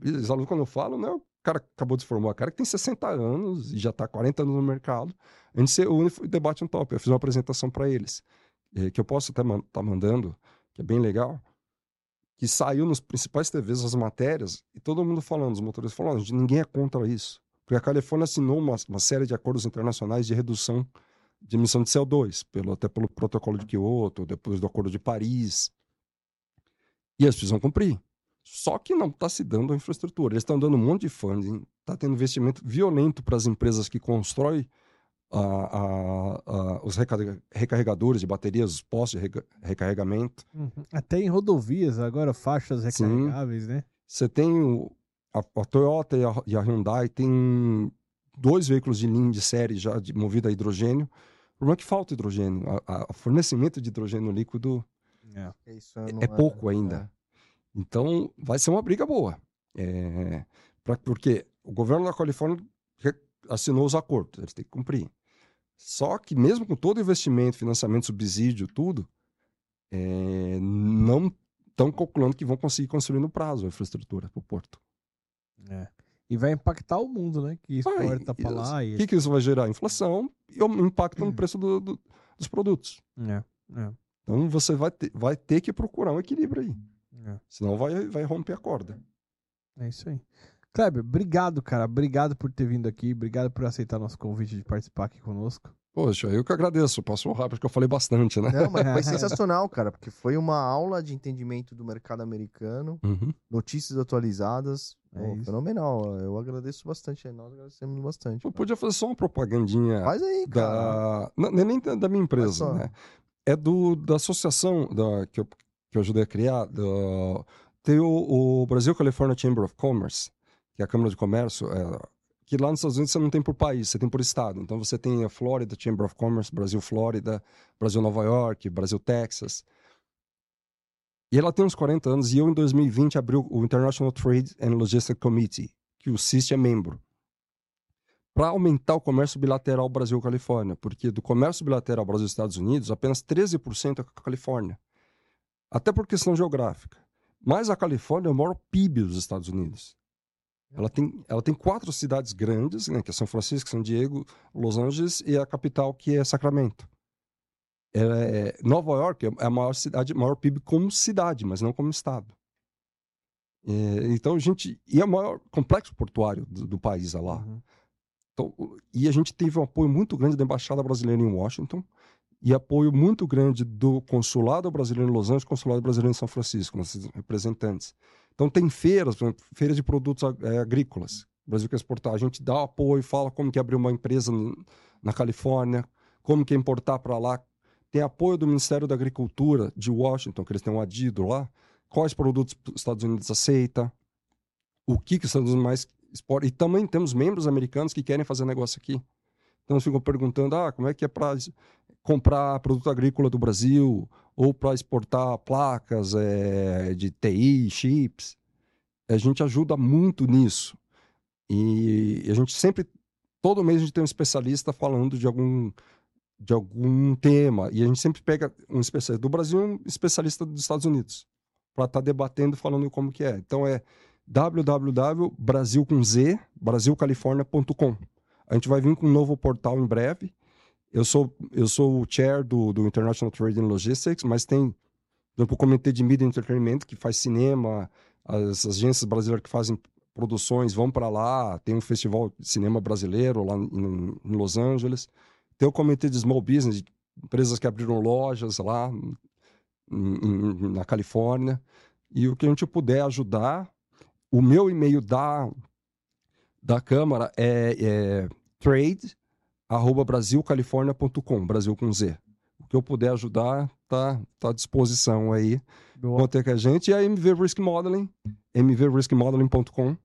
Speaker 3: é, ex-alunos quando eu falo, né, o cara acabou de se formar, o cara que tem 60 anos e já está 40 anos no mercado, a gente se une e debate um top. Eu fiz uma apresentação para eles, é, que eu posso até estar tá mandando, que é bem legal, que saiu nos principais TVs as matérias, e todo mundo falando, os motoristas falando, "Gente, ninguém é contra isso. Porque a Califórnia assinou uma, uma série de acordos internacionais de redução de emissão de CO2, pelo, até pelo protocolo de Kyoto, depois do acordo de Paris. E eles precisam cumprir. Só que não está se dando a infraestrutura. Eles estão dando um monte de funding, está tendo investimento violento para as empresas que constroem a- a- a- os recarrega- recarregadores de baterias, os postos de reca- recarregamento.
Speaker 1: Uhum. Até em rodovias, agora faixas
Speaker 3: Sim.
Speaker 1: recarregáveis, né?
Speaker 3: Você tem o- a, a Toyota e a, e a Hyundai tem dois veículos de linha de série já de, movido a hidrogênio. O problema é que falta hidrogênio. O fornecimento de hidrogênio líquido
Speaker 2: Isso
Speaker 3: é pouco ainda. Então, vai ser uma briga boa. É, pra- porque o governo da Califórnia assinou os acordos, eles têm que cumprir. Só que, mesmo com todo o investimento, financiamento, subsídio, tudo, é, não estão calculando que vão conseguir construir no prazo a infraestrutura para o porto.
Speaker 1: É. E vai impactar o mundo, né? Que exporta pra
Speaker 3: e-
Speaker 1: lá
Speaker 3: O que, que isso vai gerar? Inflação e um impacto no preço do- do- dos produtos.
Speaker 1: É, é,
Speaker 3: Então, você vai ter, vai ter que procurar um equilíbrio aí.
Speaker 1: É.
Speaker 3: Senão, vai, vai romper a corda.
Speaker 1: É isso aí. Kleber, obrigado, cara. Obrigado por ter vindo aqui. Obrigado por aceitar nosso convite de participar aqui conosco.
Speaker 3: Poxa, eu que agradeço. Passou rápido porque eu falei bastante, né?
Speaker 2: Não, mas (laughs) foi sensacional, cara, porque foi uma aula de entendimento do mercado americano,
Speaker 3: Uhum.
Speaker 2: notícias atualizadas.
Speaker 1: É isso.
Speaker 2: fenomenal. Eu agradeço bastante. Nós agradecemos bastante.
Speaker 3: Eu podia fazer só uma propagandinha
Speaker 2: Faz aí, cara.
Speaker 3: da. Não, é nem da, minha empresa, né? É do, da associação da, que, eu, que eu ajudei a criar. Do, tem o, o Brasil California Chamber of Commerce, que é a Câmara de Comércio, é, que lá nos Estados Unidos você não tem por país, você tem por estado. Então você tem a Florida Chamber of Commerce, Brasil Flórida, Brasil Nova York, Brasil Texas. E ela tem uns 40 anos, e eu em 2020 abri o- International Trade and Logistics Committee, que o CIST é membro para aumentar o comércio bilateral Brasil-Califórnia, porque do comércio bilateral Brasil-Estados Unidos, apenas 13% é com a Califórnia. Até por questão geográfica. Mas a Califórnia é o maior PIB dos Estados Unidos. Ela tem, ela tem quatro cidades grandes, né, que é São Francisco, São Diego, Los Angeles e a capital, que é Sacramento. É- Nova York é a maior cidade, maior PIB como cidade, mas não como estado. É, então a gente e é o maior complexo portuário do, do país é lá.
Speaker 1: Uhum.
Speaker 3: Então, e a gente teve um apoio muito grande da Embaixada Brasileira em Washington e apoio muito grande do Consulado Brasileiro em Los Angeles Consulado Brasileiro em São Francisco, nossos representantes. Então, tem feiras, feiras de produtos eh, agrícolas. O Brasil quer exportar. A gente dá apoio, fala como que é abrir uma empresa na Califórnia, como que é importar para lá. Tem apoio do Ministério da Agricultura de Washington, que eles têm um adido lá. Quais produtos os Estados Unidos aceita, o que, que os Estados Unidos mais exporta. E também temos membros americanos que querem fazer negócio aqui. Então eles ficam perguntando: ah, como é que é para comprar produto agrícola do Brasil ou para exportar placas eh, de TI, chips? A gente ajuda muito nisso. E a gente sempre, todo mês a gente tem um especialista falando de algum de algum tema e a gente sempre pega um especialista do Brasil e um especialista dos Estados Unidos para estar debatendo falando como que é. Então é www.brasil com Z, brasilcalifornia.com. A gente vai vir com um novo portal em breve. Eu sou, eu sou o chair do, do International Trade and Logistics, mas tem, por exemplo, o Comitê de Mídia e Entretenimento, que faz cinema, as agências brasileiras que fazem produções vão para lá, tem um festival de cinema brasileiro lá em, em Los Angeles. Tem o Comitê de Small Business, empresas que abriram lojas lá na Califórnia. E o que a gente puder ajudar, o meu e-mail da, da Câmara é, é trade arroba brasilcalifornia.com, Brasil com Z. O que eu puder ajudar, tá, tá à disposição aí.
Speaker 1: Boa.
Speaker 3: Ter com a gente. E a MV Risk Modeling, mvriskmodeling.com,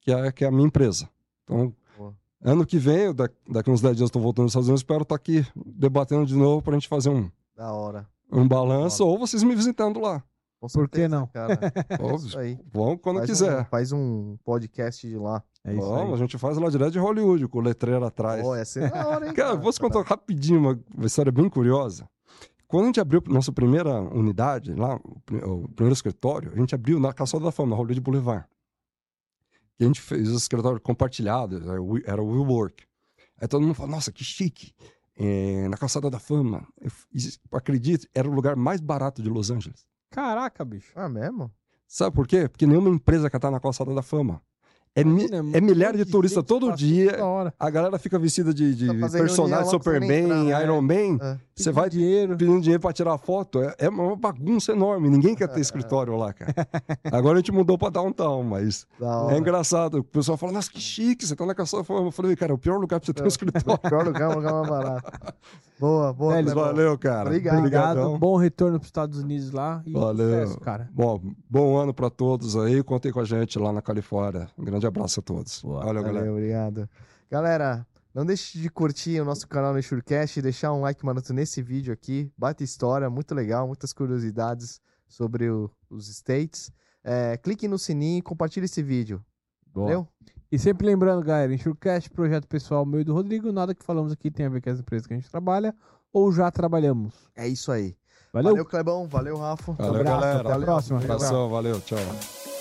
Speaker 3: que é, que é a minha empresa. Então,
Speaker 2: Boa.
Speaker 3: ano que vem, da- daqui uns 10 dias eu estou voltando dos Estados Unidos, espero estar aqui debatendo de novo para a gente fazer um,
Speaker 2: Da hora.
Speaker 3: um balanço, ou vocês me visitando lá.
Speaker 2: Com
Speaker 1: Por que
Speaker 2: certeza,
Speaker 1: não?
Speaker 2: Cara. É
Speaker 3: Óbvio.
Speaker 2: isso aí.
Speaker 3: Vamos quando
Speaker 2: faz
Speaker 3: quiser.
Speaker 2: Um, faz um podcast de lá.
Speaker 1: É isso
Speaker 3: Vamos, a
Speaker 1: aí.
Speaker 3: gente faz lá direto de Hollywood, com o letreiro atrás.
Speaker 2: Pô, essa é da hora, hein? (laughs)
Speaker 3: Cara, vou te contar rapidinho uma, história bem curiosa. Quando a gente abriu nossa primeira unidade, lá, o, pri- o primeiro escritório, a gente abriu na Calçada da Fama, na Hollywood Boulevard. E a gente fez o escritório compartilhado, era o WeWork. Aí todo mundo falou, nossa, que chique. É, na Calçada da Fama. Eu, acredite, era o lugar mais barato de Los Angeles.
Speaker 1: Caraca, bicho.
Speaker 2: Ah, mesmo?
Speaker 3: Sabe por quê? Porque nenhuma empresa quer estar na Calçada da Fama. É, mi- é milhares de
Speaker 1: monte
Speaker 3: turistas todo dia. A galera fica vestida de, de
Speaker 2: Tá
Speaker 3: personagem Superman,
Speaker 2: entrar, né?
Speaker 3: Iron Man.
Speaker 2: É.
Speaker 3: Você vai
Speaker 1: dinheiro.
Speaker 3: pedindo dinheiro pra tirar foto. É, é uma bagunça enorme. Ninguém quer ter escritório lá, cara. Agora a gente mudou pra downtown, mas é engraçado. O pessoal fala, nossa, que chique, você tá na calçada. Eu falei, cara, é o pior lugar pra você ter um escritório. (laughs)
Speaker 2: Pior lugar, um lugar mais barato. Boa, boa.
Speaker 1: Velho,
Speaker 2: Clebão.
Speaker 3: Valeu, cara.
Speaker 1: Obrigado.
Speaker 3: Obrigadão.
Speaker 1: Bom retorno pros Estados Unidos lá. E
Speaker 3: Valeu.
Speaker 1: sucesso, cara.
Speaker 3: Bom, bom ano pra todos aí. Contem com a gente lá na Califórnia. Um grande abraço a todos.
Speaker 1: Boa.
Speaker 3: Valeu, galera.
Speaker 2: Valeu, obrigado. Galera, não deixe de curtir o nosso canal no Surecast e deixar um like maroto nesse vídeo aqui. Bate história, muito legal, muitas curiosidades sobre o- os States. É, clique no sininho e compartilhe esse vídeo.
Speaker 1: Boa.
Speaker 2: Valeu?
Speaker 1: E sempre lembrando, galera, Enxurcast, projeto pessoal meu e do Rodrigo, nada que falamos aqui tem a ver com as empresas que a gente trabalha ou já trabalhamos.
Speaker 2: É isso aí.
Speaker 1: Valeu?
Speaker 2: Valeu, Clebão. Valeu, Rafa.
Speaker 3: Valeu,
Speaker 1: abraço,
Speaker 3: galera.
Speaker 1: até a próxima.
Speaker 3: Abração, valeu, tchau.